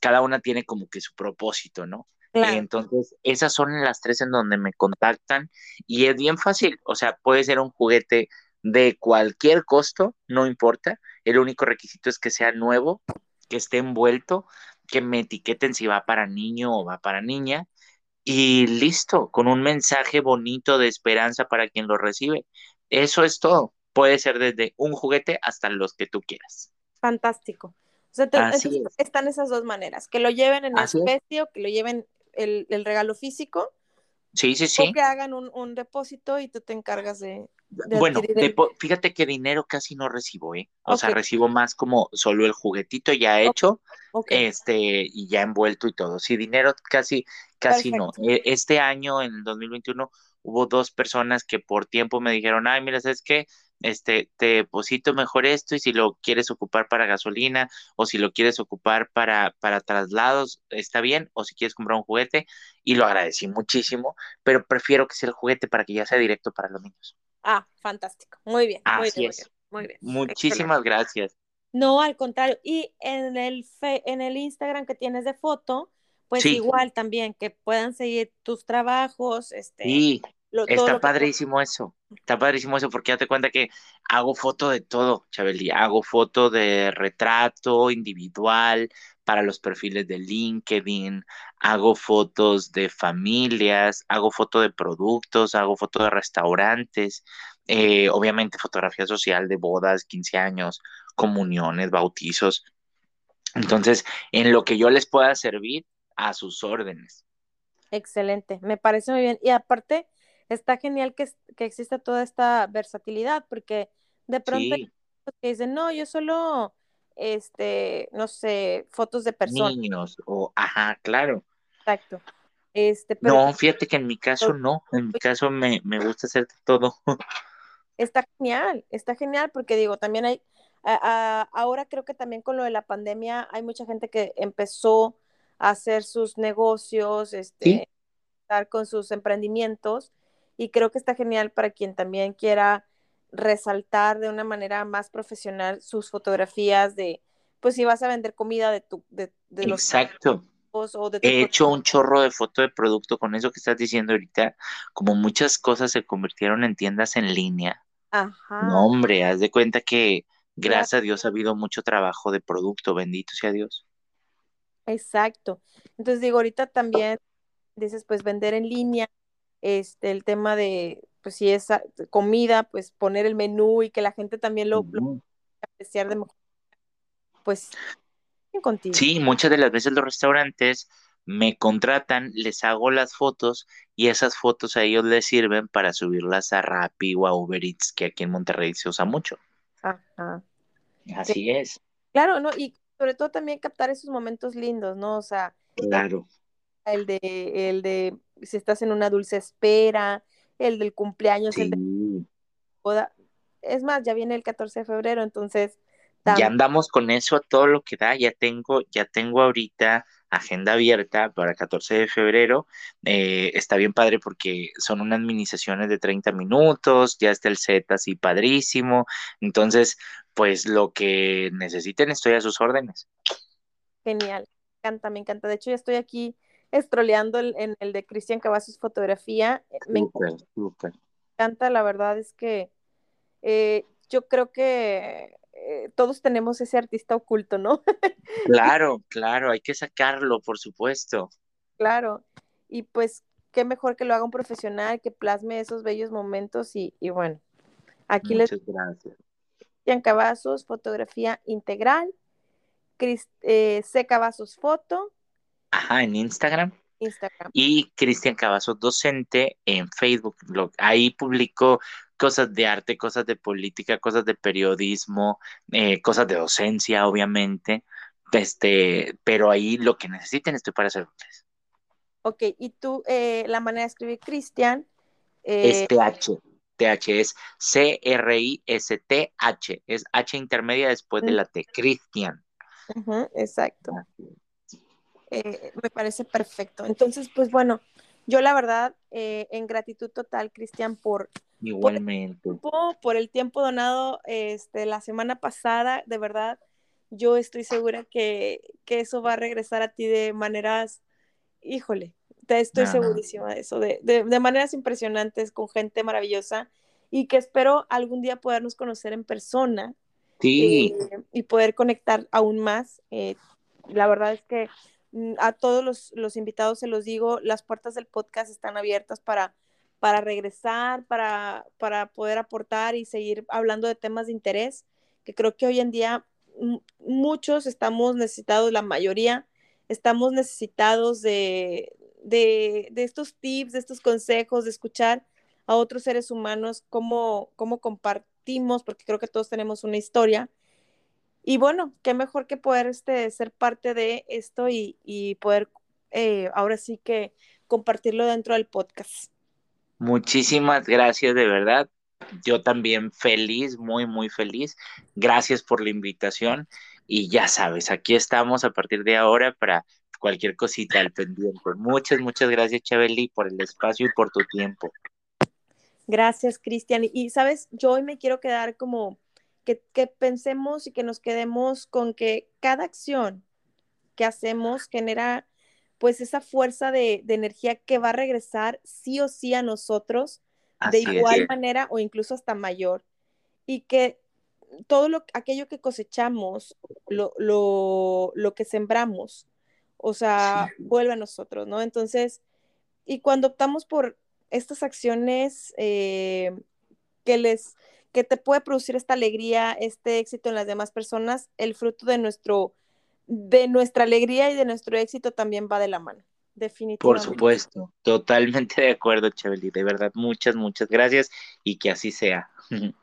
cada una tiene como que su propósito, ¿no? Entonces, esas son las tres en donde me contactan y es bien fácil, o sea, puede ser un juguete de cualquier costo, no importa, el único requisito es que sea nuevo, que esté envuelto, que me etiqueten si va para niño o va para niña y listo, con un mensaje bonito de esperanza para quien lo recibe. Eso es todo. Puede ser desde un juguete hasta los que tú quieras. Fantástico. O sea, están esas dos maneras, que lo lleven en especie o que lo lleven el, regalo físico. Sí, sí, sí. O que hagan un, depósito y tú te encargas de. bueno, fíjate que dinero casi no recibo, ¿eh? O sea, recibo más como solo el juguetito ya hecho, este, y ya envuelto y todo. Sí, dinero casi, casi no. E, este año, en el 2021, hubo dos personas que por tiempo me dijeron, ay, mira, ¿sabes qué? este, te deposito mejor esto y si lo quieres ocupar para gasolina o si lo quieres ocupar para, para traslados, está bien, o si quieres comprar un juguete, y lo agradecí muchísimo, pero prefiero que sea el juguete para que ya sea directo para los niños. Ah, fantástico, muy bien. Así es. Muy bien, Muchísimas gracias. No, al contrario, y en el, en el Instagram que tienes de foto, pues igual también, que puedan seguir tus trabajos, este, sí. Está padrísimo eso, está padrísimo eso porque te cuenta que hago foto de todo, Chabeli, hago foto de retrato individual para los perfiles de LinkedIn, hago fotos de familias, hago foto de productos, hago foto de restaurantes, eh, obviamente fotografía social de bodas, 15 años, comuniones, bautizos. Entonces, en lo que yo les pueda servir, a sus órdenes. Excelente, me parece muy bien. Y aparte, está genial que, que exista toda esta versatilidad, porque de pronto hay que dicen, no, yo solo, este, no sé, fotos de personas. Niños, o, ajá, claro. Exacto. Este, no, fíjate que en mi caso no, en mi caso me, me gusta hacer todo. Está genial, está genial porque digo, también hay, ahora creo que también con lo de la pandemia hay mucha gente que empezó a hacer sus negocios, este, estar con sus emprendimientos y creo que está genial para quien también quiera resaltar de una manera más profesional sus fotografías de, pues si vas a vender comida de tu, de, de los Exacto. He hecho un chorro de foto de producto con eso que estás diciendo ahorita, como muchas cosas se convirtieron en tiendas en línea. Ajá. No, hombre, haz de cuenta que gracias a Dios ha habido mucho trabajo de producto, bendito sea Dios. Exacto. Entonces digo, ahorita también dices, pues vender en línea, este, el tema de, pues si es comida, pues poner el menú y que la gente también lo, apreciar de mejor. Pues, contigo. Sí, muchas de las veces los restaurantes me contratan, les hago las fotos y esas fotos a ellos les sirven para subirlas a Rappi o a Uber Eats, que aquí en Monterrey se usa mucho. Ajá. Así es. Claro, ¿no? Y sobre todo también captar esos momentos lindos, ¿no? O sea, claro. El de, el de si estás en una dulce espera, el del cumpleaños, el de boda. Es más, ya viene el 14 de febrero, entonces. Ya andamos con eso a todo lo que da, ya tengo, ya tengo ahorita agenda abierta para el 14 de febrero. Eh, está bien padre porque son unas administraciones de 30 minutos, ya está el set así padrísimo. Entonces, pues lo que necesiten estoy a sus órdenes. Genial, me encanta, me encanta. De hecho, ya estoy aquí estroleando en el de Cristian Cavazos Fotografía. Eh, me encanta, la verdad es que eh, yo creo que eh, todos tenemos ese artista oculto, ¿no? claro, claro, hay que sacarlo, por supuesto. Claro, y pues qué mejor que lo haga un profesional, que plasme esos bellos momentos y, bueno, aquí Muchas les... gracias. Cristian Cavazos, fotografía integral, C. Cavazos Foto, Ajá, en Instagram. Instagram. Y Cristian Cavazos Docente en Facebook. ahí publico cosas de arte, cosas de política, cosas de periodismo, eh, cosas de docencia, obviamente. Este, pero ahí lo que necesiten estoy para servirles. Ok, y tú, eh, la manera de escribir Cristian. es TH. TH es C-R-I-S-T-H. Es H intermedia después de la T. Cristian. exacto. Eh, me parece perfecto. Entonces, pues bueno, yo la verdad, eh, en gratitud total, Cristian, por, Igualmente. Por el, tiempo, por el tiempo donado este, la semana pasada, de verdad, yo estoy segura que, que eso va a regresar a ti de maneras, híjole, te estoy segurísima de eso, de, de, de, maneras impresionantes, con gente maravillosa, y que espero algún día podernos conocer en persona sí. eh, y poder conectar aún más. Eh, la verdad es que Mm, a todos los, los, invitados se los digo, las puertas del podcast están abiertas para, para regresar, para, para poder aportar y seguir hablando de temas de interés, que creo que hoy en día muchos estamos necesitados, la mayoría estamos necesitados de, de, de, estos tips, de estos consejos, de escuchar a otros seres humanos, cómo, cómo compartimos, porque creo que todos tenemos una historia y bueno, qué mejor que poder este, ser parte de esto y, y poder eh, ahora sí que compartirlo dentro del podcast. Muchísimas gracias, de verdad. Yo también feliz, muy, muy feliz. Gracias por la invitación. Y ya sabes, aquí estamos a partir de ahora para cualquier cosita al pendiente. Muchas, muchas gracias, Chabeli, por el espacio y por tu tiempo. Gracias, Cristian. Y sabes, yo hoy me quiero quedar como que, pensemos y que nos quedemos con que cada acción que hacemos genera pues esa fuerza de, energía que va a regresar sí o sí a nosotros de igual manera o incluso hasta mayor y que todo lo, aquello que cosechamos, lo, lo, que sembramos, o sea, vuelve a nosotros, ¿no? Entonces, y cuando optamos por estas acciones eh, que les que te puede producir esta alegría, este éxito en las demás personas, el fruto de nuestro de nuestra alegría y de nuestro éxito también va de la mano. Definitivamente. Por supuesto, totalmente de acuerdo, Chabeli. De verdad, muchas, muchas gracias y que así sea.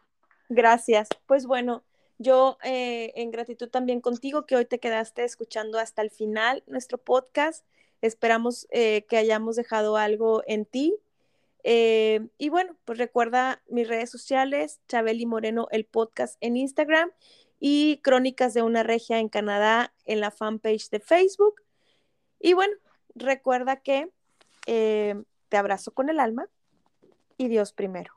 Gracias. Pues bueno, yo eh, en gratitud también contigo que hoy te quedaste escuchando hasta el final nuestro podcast. Esperamos eh, que hayamos dejado algo en ti eh, y bueno, pues recuerda mis redes sociales, Chabeli Moreno, el podcast en Instagram y Crónicas de una Regia en Canadá en la fanpage de Facebook. Y bueno, recuerda que te abrazo con el alma y Dios primero.